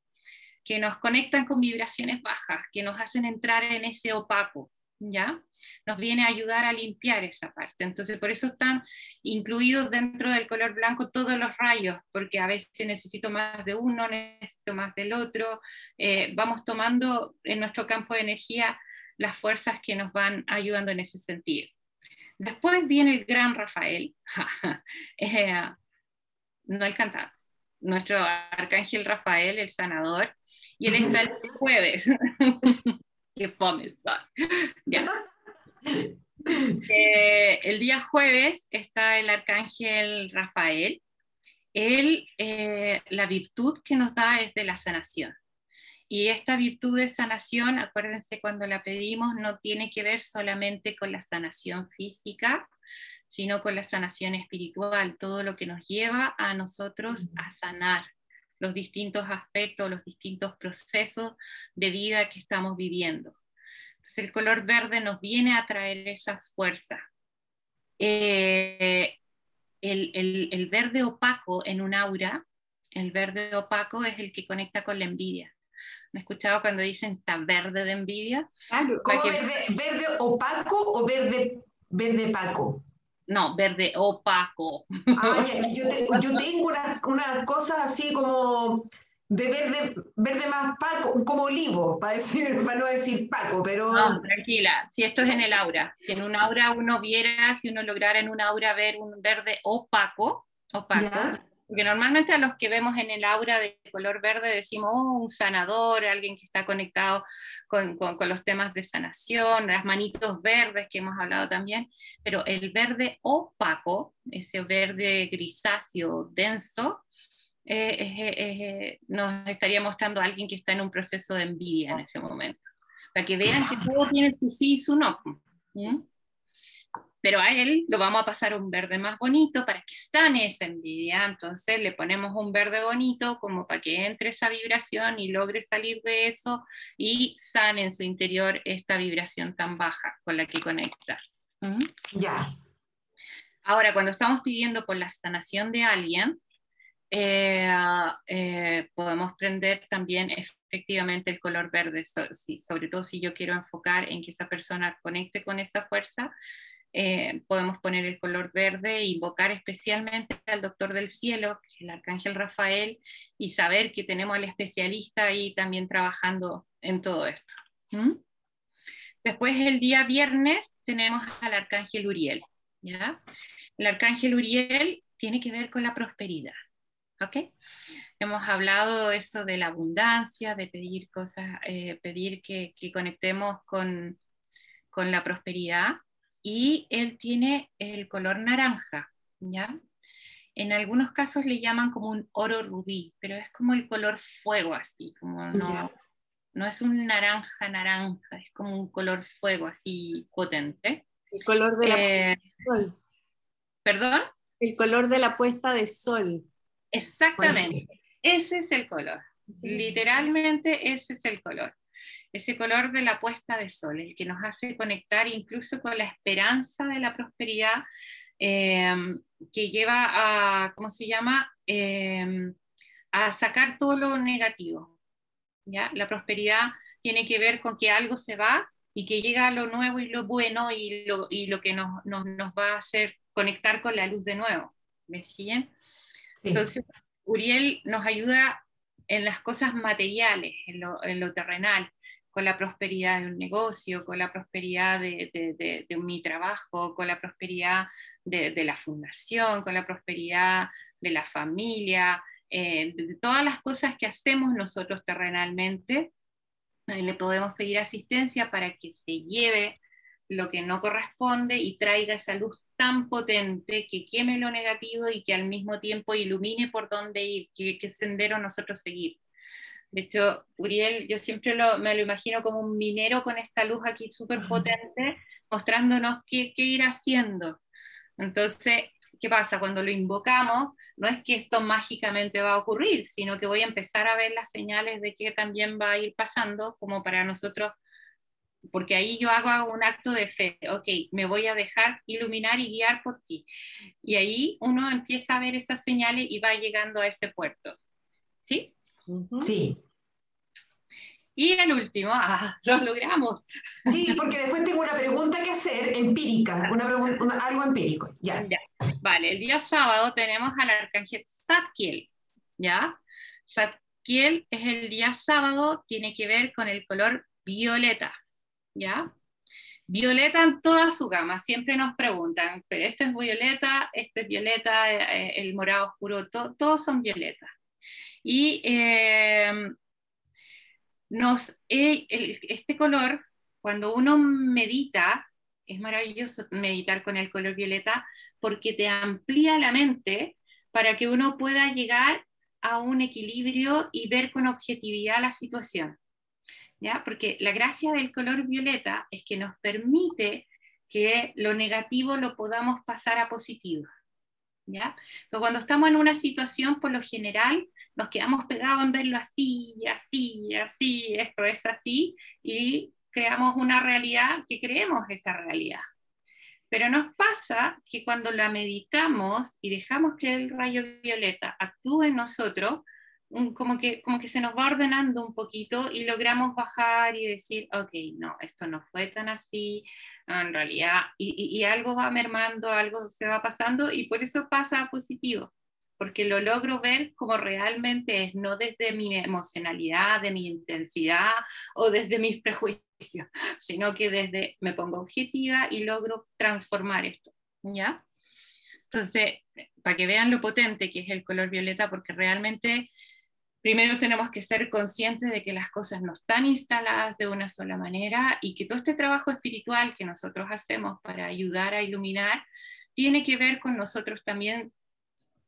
C: que nos conectan con vibraciones bajas, que nos hacen entrar en ese opaco, ¿ya? Nos viene a ayudar a limpiar esa parte. Entonces, por eso están incluidos dentro del color blanco todos los rayos, porque a veces necesito más de uno, necesito más del otro. Eh, vamos tomando en nuestro campo de energía las fuerzas que nos van ayudando en ese sentido. Después viene el gran Rafael, eh, no el cantante, nuestro arcángel Rafael, el sanador, y él está el jueves. Qué fome. Eh, el día jueves está el arcángel Rafael. Él, eh, la virtud que nos da es de la sanación. Y esta virtud de sanación, acuérdense cuando la pedimos, no tiene que ver solamente con la sanación física, sino con la sanación espiritual, todo lo que nos lleva a nosotros a sanar los distintos aspectos, los distintos procesos de vida que estamos viviendo. Entonces el color verde nos viene a traer esa fuerza. Eh, el, el verde opaco en un aura, el verde opaco es el que conecta con la envidia. ¿Me he escuchado cuando dicen está verde de envidia?
B: Claro, verde, opaco o verde, verde paco?
C: No, verde opaco.
B: Ay, yo, yo, tengo unas una cosas así como de verde, verde más paco, como olivo, para, decir, para no decir paco, pero...
C: No, tranquila, si esto es en el aura, si en un aura uno viera, si uno lograra en un aura ver un verde opaco, opaco, porque normalmente a los que vemos en el aura de color verde decimos, oh, un sanador, alguien que está conectado con, los temas de sanación, las manitos verdes que hemos hablado también, pero el verde opaco, ese verde grisáceo denso, eh, nos estaría mostrando a alguien que está en un proceso de envidia en ese momento, para que vean que todo tiene su sí y su no pero a él lo vamos a pasar un verde más bonito para que sane esa envidia. Entonces le ponemos un verde bonito como para que entre esa vibración y logre salir de eso y sane en su interior esta vibración tan baja con la que conecta.
B: ¿Mm? Ya,
C: Ahora, cuando estamos pidiendo por la sanación de alguien, eh, eh, podemos prender también efectivamente el color verde, sobre todo si yo quiero enfocar en que esa persona conecte con esa fuerza, eh, podemos poner el color verde invocar especialmente al doctor del cielo, el arcángel Rafael, y saber que tenemos al especialista ahí también trabajando en todo esto. Después el día viernes tenemos al arcángel Uriel. El arcángel Uriel tiene que ver con la prosperidad. ¿ok? Hemos hablado esto de la abundancia, de pedir cosas, eh, pedir que, conectemos con, con, la prosperidad y él tiene el color naranja, ¿ya? En algunos casos le llaman como un oro rubí, pero es como el color fuego así, como no, no es un naranja naranja, es como un color fuego así potente.
A: El color de la
C: eh, sol. ¿Perdón?
A: El color de la puesta de sol.
C: Exactamente, ese es el color. Literalmente ese es el color. Ese color de la puesta de sol, el que nos hace conectar incluso con la esperanza de la prosperidad em, que lleva a, ¿cómo se llama? Em, a sacar todo lo negativo. ¿ya? La prosperidad tiene que ver con que algo se va y que llega lo nuevo y lo bueno y lo, y lo que nos, nos, nos va a hacer conectar con la luz de nuevo. ¿Me siguen? Entonces, Uriel nos ayuda en las cosas materiales, en lo, terrenal, con la prosperidad de un negocio, con la prosperidad de, mi trabajo, con la prosperidad de, la fundación, con la prosperidad de la familia, eh, de todas las cosas que hacemos nosotros terrenalmente. le podemos pedir asistencia para que se lleve lo que no corresponde y traiga esa luz tan potente que queme lo negativo y que al mismo tiempo ilumine por dónde ir, qué, sendero nosotros seguir. De hecho, Uriel, yo siempre me lo imagino como un minero con esta luz aquí súper potente, mostrándonos qué, qué ir haciendo. Entonces, ¿qué pasa? Cuando lo invocamos, no es que esto mágicamente va a ocurrir, sino que voy a empezar a ver las señales de que también va a ir pasando, como para nosotros porque ahí yo hago un acto de fe, ok, me voy a dejar iluminar y guiar por ti. Y ahí uno empieza a ver esas señales y va llegando a ese puerto. ¿Sí?
B: Sí.
C: Y el último, ah, lo logramos.
B: Sí, porque después tengo una pregunta que hacer empírica, una pregunta, algo empírico. Ya.
C: ya. Vale, el día sábado tenemos al arcángel Zadkiel, ¿ya? Zadkiel es el día sábado, tiene que ver con el color violeta. ¿ya? Violeta en toda su gama, siempre nos preguntan, pero este es violeta, este es violeta, eh, eh, el morado oscuro, todos son violetas. Y em, nos, eh, este color, cuando uno medita, es maravilloso meditar con el color violeta porque te amplía la mente para que uno pueda llegar a un equilibrio y ver con objetividad la situación. Porque la gracia del color violeta es que nos permite que lo negativo lo podamos pasar a positivo. ¿Ya? Pero cuando estamos en una situación, por lo general, nos quedamos pegados en verlo así, así, así, esto es así, y creamos una realidad que creemos esa realidad. Pero nos pasa que cuando la meditamos y dejamos que el rayo violeta actúe en nosotros, como que, como que se nos va ordenando un poquito y logramos bajar y decir, ok, no, esto no fue tan así, en realidad, y, y, algo va mermando, algo se va pasando y por eso pasa a positivo, porque lo logro ver como realmente es, no desde mi emocionalidad, de mi intensidad o desde mis prejuicios, sino que desde me pongo objetiva y logro transformar esto, ¿ya? Entonces, para que vean lo potente que es el color violeta, porque realmente primero tenemos que ser conscientes de que las cosas no están instaladas de una sola manera y que todo este trabajo espiritual que nosotros hacemos para ayudar a iluminar tiene que ver con nosotros también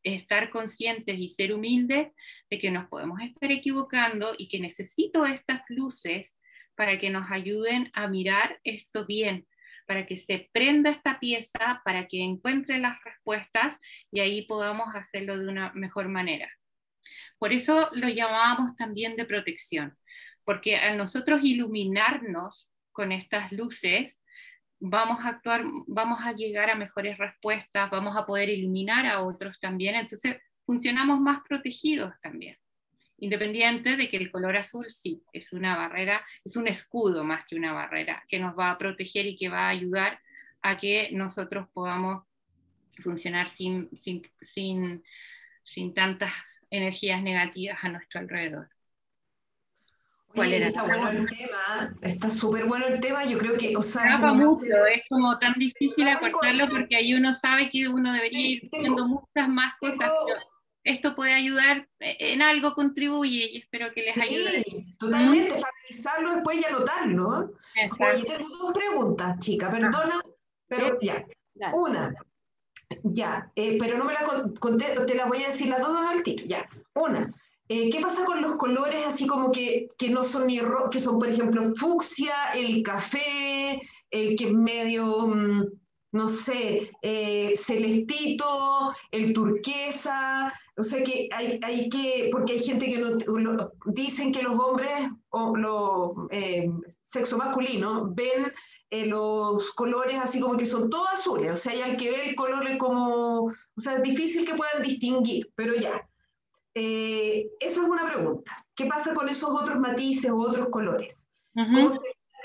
C: estar conscientes y ser humildes de que nos podemos estar equivocando y que necesito estas luces para que nos ayuden a mirar esto bien, para que se prenda esta pieza, para que encuentre las respuestas y ahí podamos hacerlo de una mejor manera. Por eso lo llamábamos también de protección, porque al nosotros iluminarnos con estas luces, vamos a actuar, vamos a llegar a mejores respuestas, vamos a poder iluminar a otros también, entonces funcionamos más protegidos también. Independiente de que el color azul sí, es una barrera, es un escudo más que una barrera, que nos va a proteger y que va a ayudar a que nosotros podamos funcionar sin, sin, sin, sin tantas energías negativas a nuestro alrededor.
B: está bueno el tema, está súper bueno el tema, yo creo que, o sea,
C: mucho, es como tan difícil acortarlo porque ahí uno sabe que uno debería ir haciendo muchas más cosas. esto puede ayudar, eh, en algo contribuye y espero que les sí, ayude.
B: Totalmente, para revisarlo después y anotarlo. Oye, tengo dos preguntas, chica, perdona, pero ya. Una, ya, eh, pero no me la conté, te las voy a decir las dos al tiro, ya. Una, eh, ¿qué pasa con los colores así como que, que no son ni rojos, que son por ejemplo fucsia, el café, el que es medio, mm, no sé, eh, celestito, el turquesa, o sea que hay, hay, que, porque hay gente que no, dicen que los hombres o los sexo masculino ven eh, los colores así como que son todos azules, o sea, hay al que ve el color como, o sea, es difícil que puedan distinguir, pero ya. Eh, esa es una pregunta. ¿Qué pasa con esos otros matices o otros colores? ¿Cómo se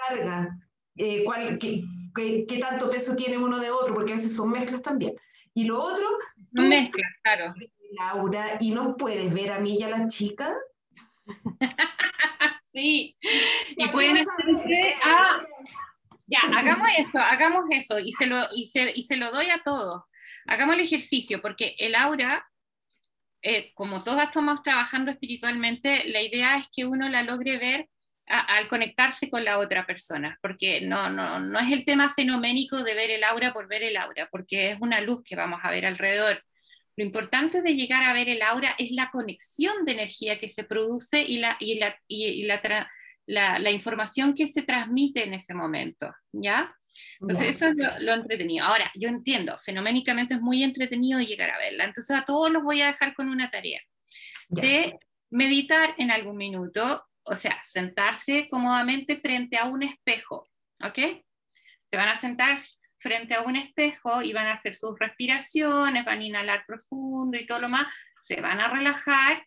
B: carga? Eh, cuál, qué, qué, tanto peso tiene uno de otro? Porque a veces son mezclas también. Y lo otro,
C: mezclas, claro.
B: Laura, ¿y nos puedes ver a mí y a la chica?
C: sí, y pueden hacer... Ah, hagamos eso, hagamos eso y se, lo, y se, lo doy a todos. Hagamos el ejercicio, porque el aura, eh, como todas estamos trabajando espiritualmente, la idea es que uno la logre ver al conectarse con la otra persona, porque no, no, no es el tema fenoménico de ver el aura por ver el aura, porque es una luz que vamos a ver alrededor. Lo importante de llegar a ver el aura es la conexión de energía que se produce y la, y la, y la, la, información que se transmite en ese momento, ¿ya? Entonces, eso es lo, entretenido. Ahora, yo entiendo, fenoménicamente es muy entretenido llegar a verla. Entonces, a todos los voy a dejar con una tarea de meditar en algún minuto, o sea, sentarse cómodamente frente a un espejo, ¿ok? Se van a sentar frente a un espejo y van a hacer sus respiraciones, van a inhalar profundo y todo lo más, se van a relajar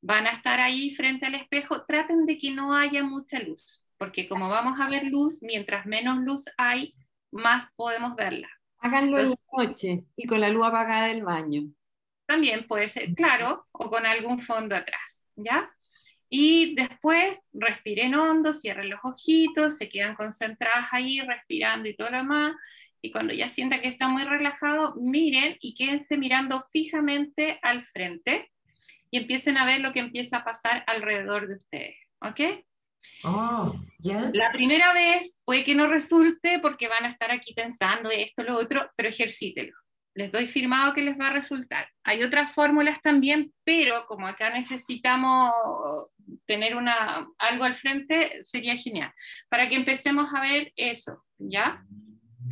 C: van a estar ahí frente al espejo, traten de que no haya mucha luz, porque como vamos a ver luz, mientras menos luz hay, más podemos verla.
A: Háganlo en la noche y con la luz apagada del baño.
C: También puede ser, claro, o con algún fondo atrás, ¿ya? Y después respiren hondo, cierren los ojitos, se quedan concentradas ahí, respirando y todo lo demás. Y cuando ya sientan que está muy relajado, miren y quédense mirando fijamente al frente y empiecen a ver lo que empieza a pasar alrededor de ustedes. ¿Ok?
B: Oh,
C: La primera vez puede que no resulte porque van a estar aquí pensando esto, lo otro, pero ejercítelo. Les doy firmado que les va a resultar. Hay otras fórmulas también, pero como acá necesitamos tener una, algo al frente, sería genial. Para que empecemos a ver eso, ¿ya?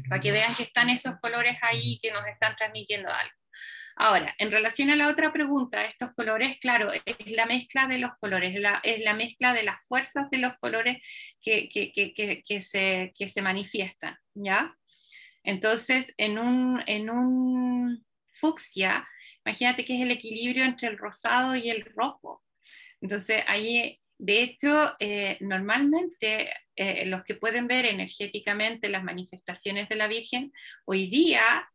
C: Para que vean que están esos colores ahí que nos están transmitiendo algo. Ahora, en relación a la otra pregunta, estos colores, claro, es la mezcla de los colores, es la mezcla de las fuerzas de los colores que, se, se, manifiestan, ¿ya? Entonces, en un, en un fucsia, imagínate que es el equilibrio entre el rosado y el rojo. Entonces, ahí, de hecho, eh, normalmente eh, los que pueden ver energéticamente las manifestaciones de la Virgen, hoy día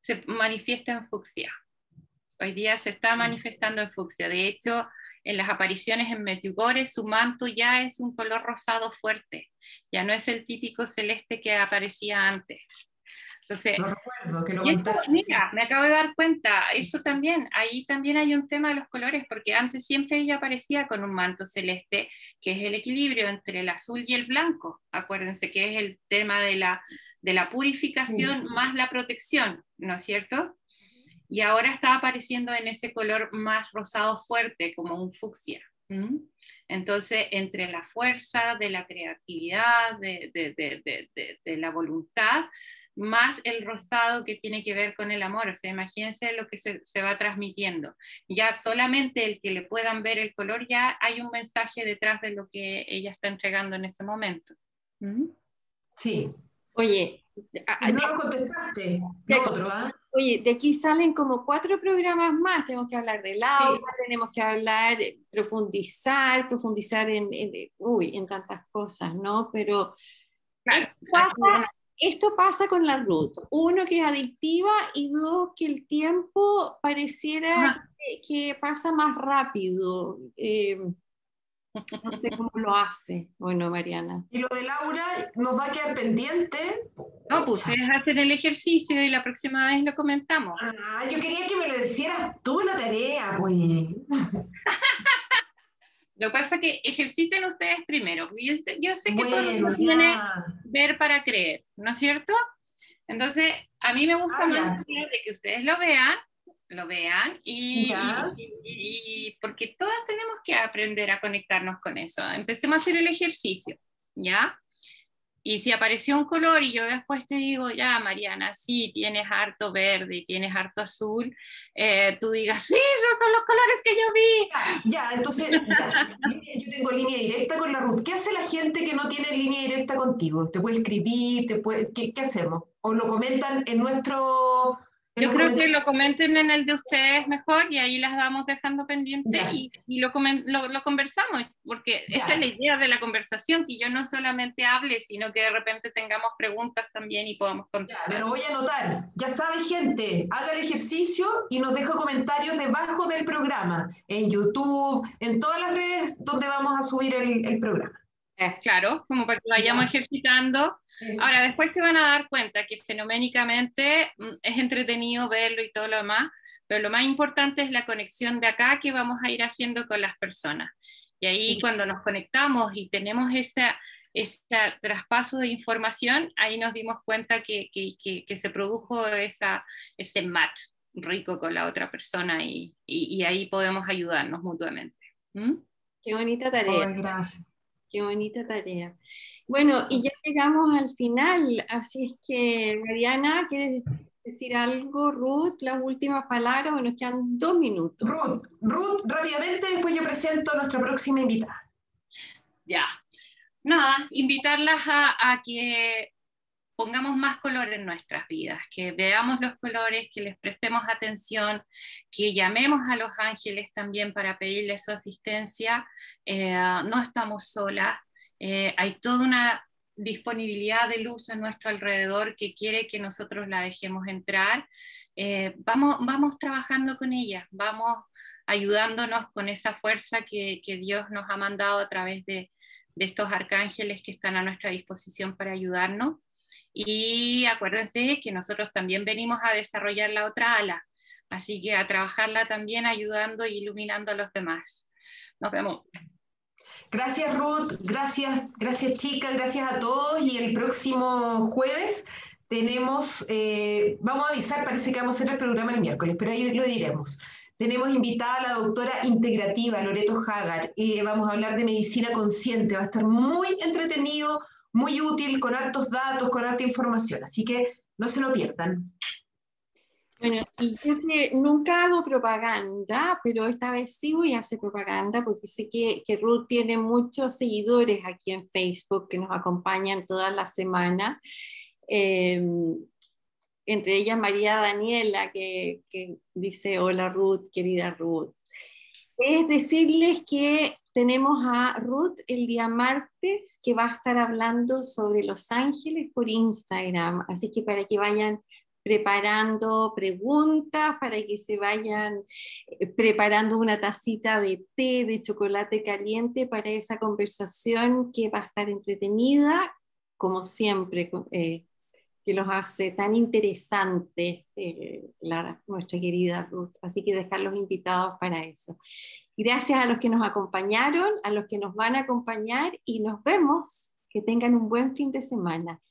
C: se manifiesta en fucsia. Hoy día se está manifestando en fucsia. De hecho, en las apariciones en Medjugorje, su manto ya es un color rosado fuerte. Ya no es el típico celeste que aparecía antes. Entonces,
B: no recuerdo que lo
C: mira, me acabo de dar cuenta, eso también, ahí también hay un tema de los colores, porque antes siempre ella aparecía con un manto celeste, que es el equilibrio entre el azul y el blanco. Acuérdense que es el tema de la, de la purificación más la protección, ¿no es cierto? Y ahora está apareciendo en ese color más rosado fuerte, como un fucsia. Entonces, entre la fuerza de la creatividad, de, la voluntad, más el rosado que tiene que ver con el amor. O sea, imagínense lo que se, va transmitiendo. Ya solamente el que le puedan ver el color, ya hay un mensaje detrás de lo que ella está entregando en ese momento.
B: Sí,
A: Oye,
B: no lo contestaste. otro, ¿ah?
A: Oye, de aquí salen como cuatro programas más. Tenemos que hablar del aula, tenemos que hablar, profundizar, profundizar en, uy, en tantas cosas, ¿no? Pero esto, pasa, con la Ruth. Uno, que es adictiva y dos, que el tiempo pareciera que, pasa más rápido. Eh, no sé cómo lo hace. Bueno, Mariana.
B: Y lo de Laura nos va a quedar pendiente.
C: No, pues ustedes hacen el ejercicio y la próxima vez lo comentamos.
B: Ah, yo quería que me lo decieras tú la tarea, pues.
C: Lo que pasa es que ejerciten ustedes primero. Yo, yo sé que todo el mundo tiene ver para creer, ¿no es cierto? Entonces, a mí me gusta ah, más de que ustedes lo vean lo vean y, porque todas tenemos que aprender a conectarnos con eso. Empecemos a hacer el ejercicio, ¿ya? Y si apareció un color y yo después te digo, ya, Mariana, sí, tienes harto verde, tienes harto azul, eh, tú digas, sí, esos son los colores que yo
B: vi. Ya, entonces, yo tengo línea directa con la Ruth. ¿Qué hace la gente que no tiene línea directa contigo? ¿Te puede escribir? Te puede, ¿qué, ¿Qué hacemos? ¿O lo comentan en nuestro
C: yo creo que lo comenten en el de ustedes mejor y ahí las vamos dejando pendientes y, lo, lo, conversamos, porque esa es la idea de la conversación, que yo no solamente hable, sino que de repente tengamos preguntas también y podamos
B: contar. Ya, me lo voy a anotar. Ya saben, gente, haga el ejercicio y nos deja comentarios debajo del programa, en YouTube, en todas las redes donde vamos a subir el, el programa.
C: Claro, como para que vayamos ejercitando Ahora, después se van a dar cuenta que fenoménicamente mm, es entretenido verlo y todo lo demás, pero lo más importante es la conexión de acá que vamos a ir haciendo con las personas. Y ahí cuando nos conectamos y tenemos ese traspaso de información, ahí nos dimos cuenta que, que, se produjo esa, ese match rico con la otra persona y, y, ahí podemos ayudarnos mutuamente. ¿Mm?
A: Qué bonita tarea. gracias. Qué bonita tarea. Bueno, y ya llegamos al final, así es que, Mariana, ¿quieres decir algo, Ruth? Las últimas palabras, bueno, nos quedan dos minutos.
B: Ruth, Ruth, rápidamente, después yo presento a nuestra próxima invitada.
C: Ya. Nada, invitarlas a, a que pongamos más color en nuestras vidas, que veamos los colores, que les prestemos atención, que llamemos a los ángeles también para pedirles su asistencia. Eh, no estamos solas, eh, hay toda una disponibilidad de luz a nuestro alrededor que quiere que nosotros la dejemos entrar. Eh, vamos, vamos trabajando con ella, vamos ayudándonos con esa fuerza que, Dios nos ha mandado a través de, de estos arcángeles que están a nuestra disposición para ayudarnos. Y acuérdense que nosotros también venimos a desarrollar la otra ala, así que a trabajarla también ayudando e iluminando a los demás. Nos vemos.
B: Gracias Ruth, gracias, gracias chicas, gracias a todos y el próximo jueves tenemos, eh, vamos a avisar, parece que vamos a hacer el programa el miércoles, pero ahí lo diremos. Tenemos invitada a la doctora integrativa Loreto Hagar, y vamos a hablar de medicina consciente, va a estar muy entretenido, muy útil, con hartos datos, con harta información, así que no se lo pierdan.
A: Bueno, y yo que nunca hago propaganda, pero esta vez sí voy a hacer propaganda porque sé que, que Ruth tiene muchos seguidores aquí en Facebook que nos acompañan todas las semanas. Em, entre ellas María Daniela, que, que dice, hola Ruth, querida Ruth. Es decirles que tenemos a Ruth el día martes que va a estar hablando sobre Los Ángeles por Instagram, así que para que vayan preparando preguntas, para que se vayan eh, preparando una tacita de té, de chocolate caliente para esa conversación que va a estar entretenida, como siempre, eh, que los hace tan interesantes eh, nuestra querida Ruth. Así que dejarlos invitados para eso. Gracias a los que nos acompañaron, a los que nos van a acompañar y nos vemos. Que tengan un buen fin de semana.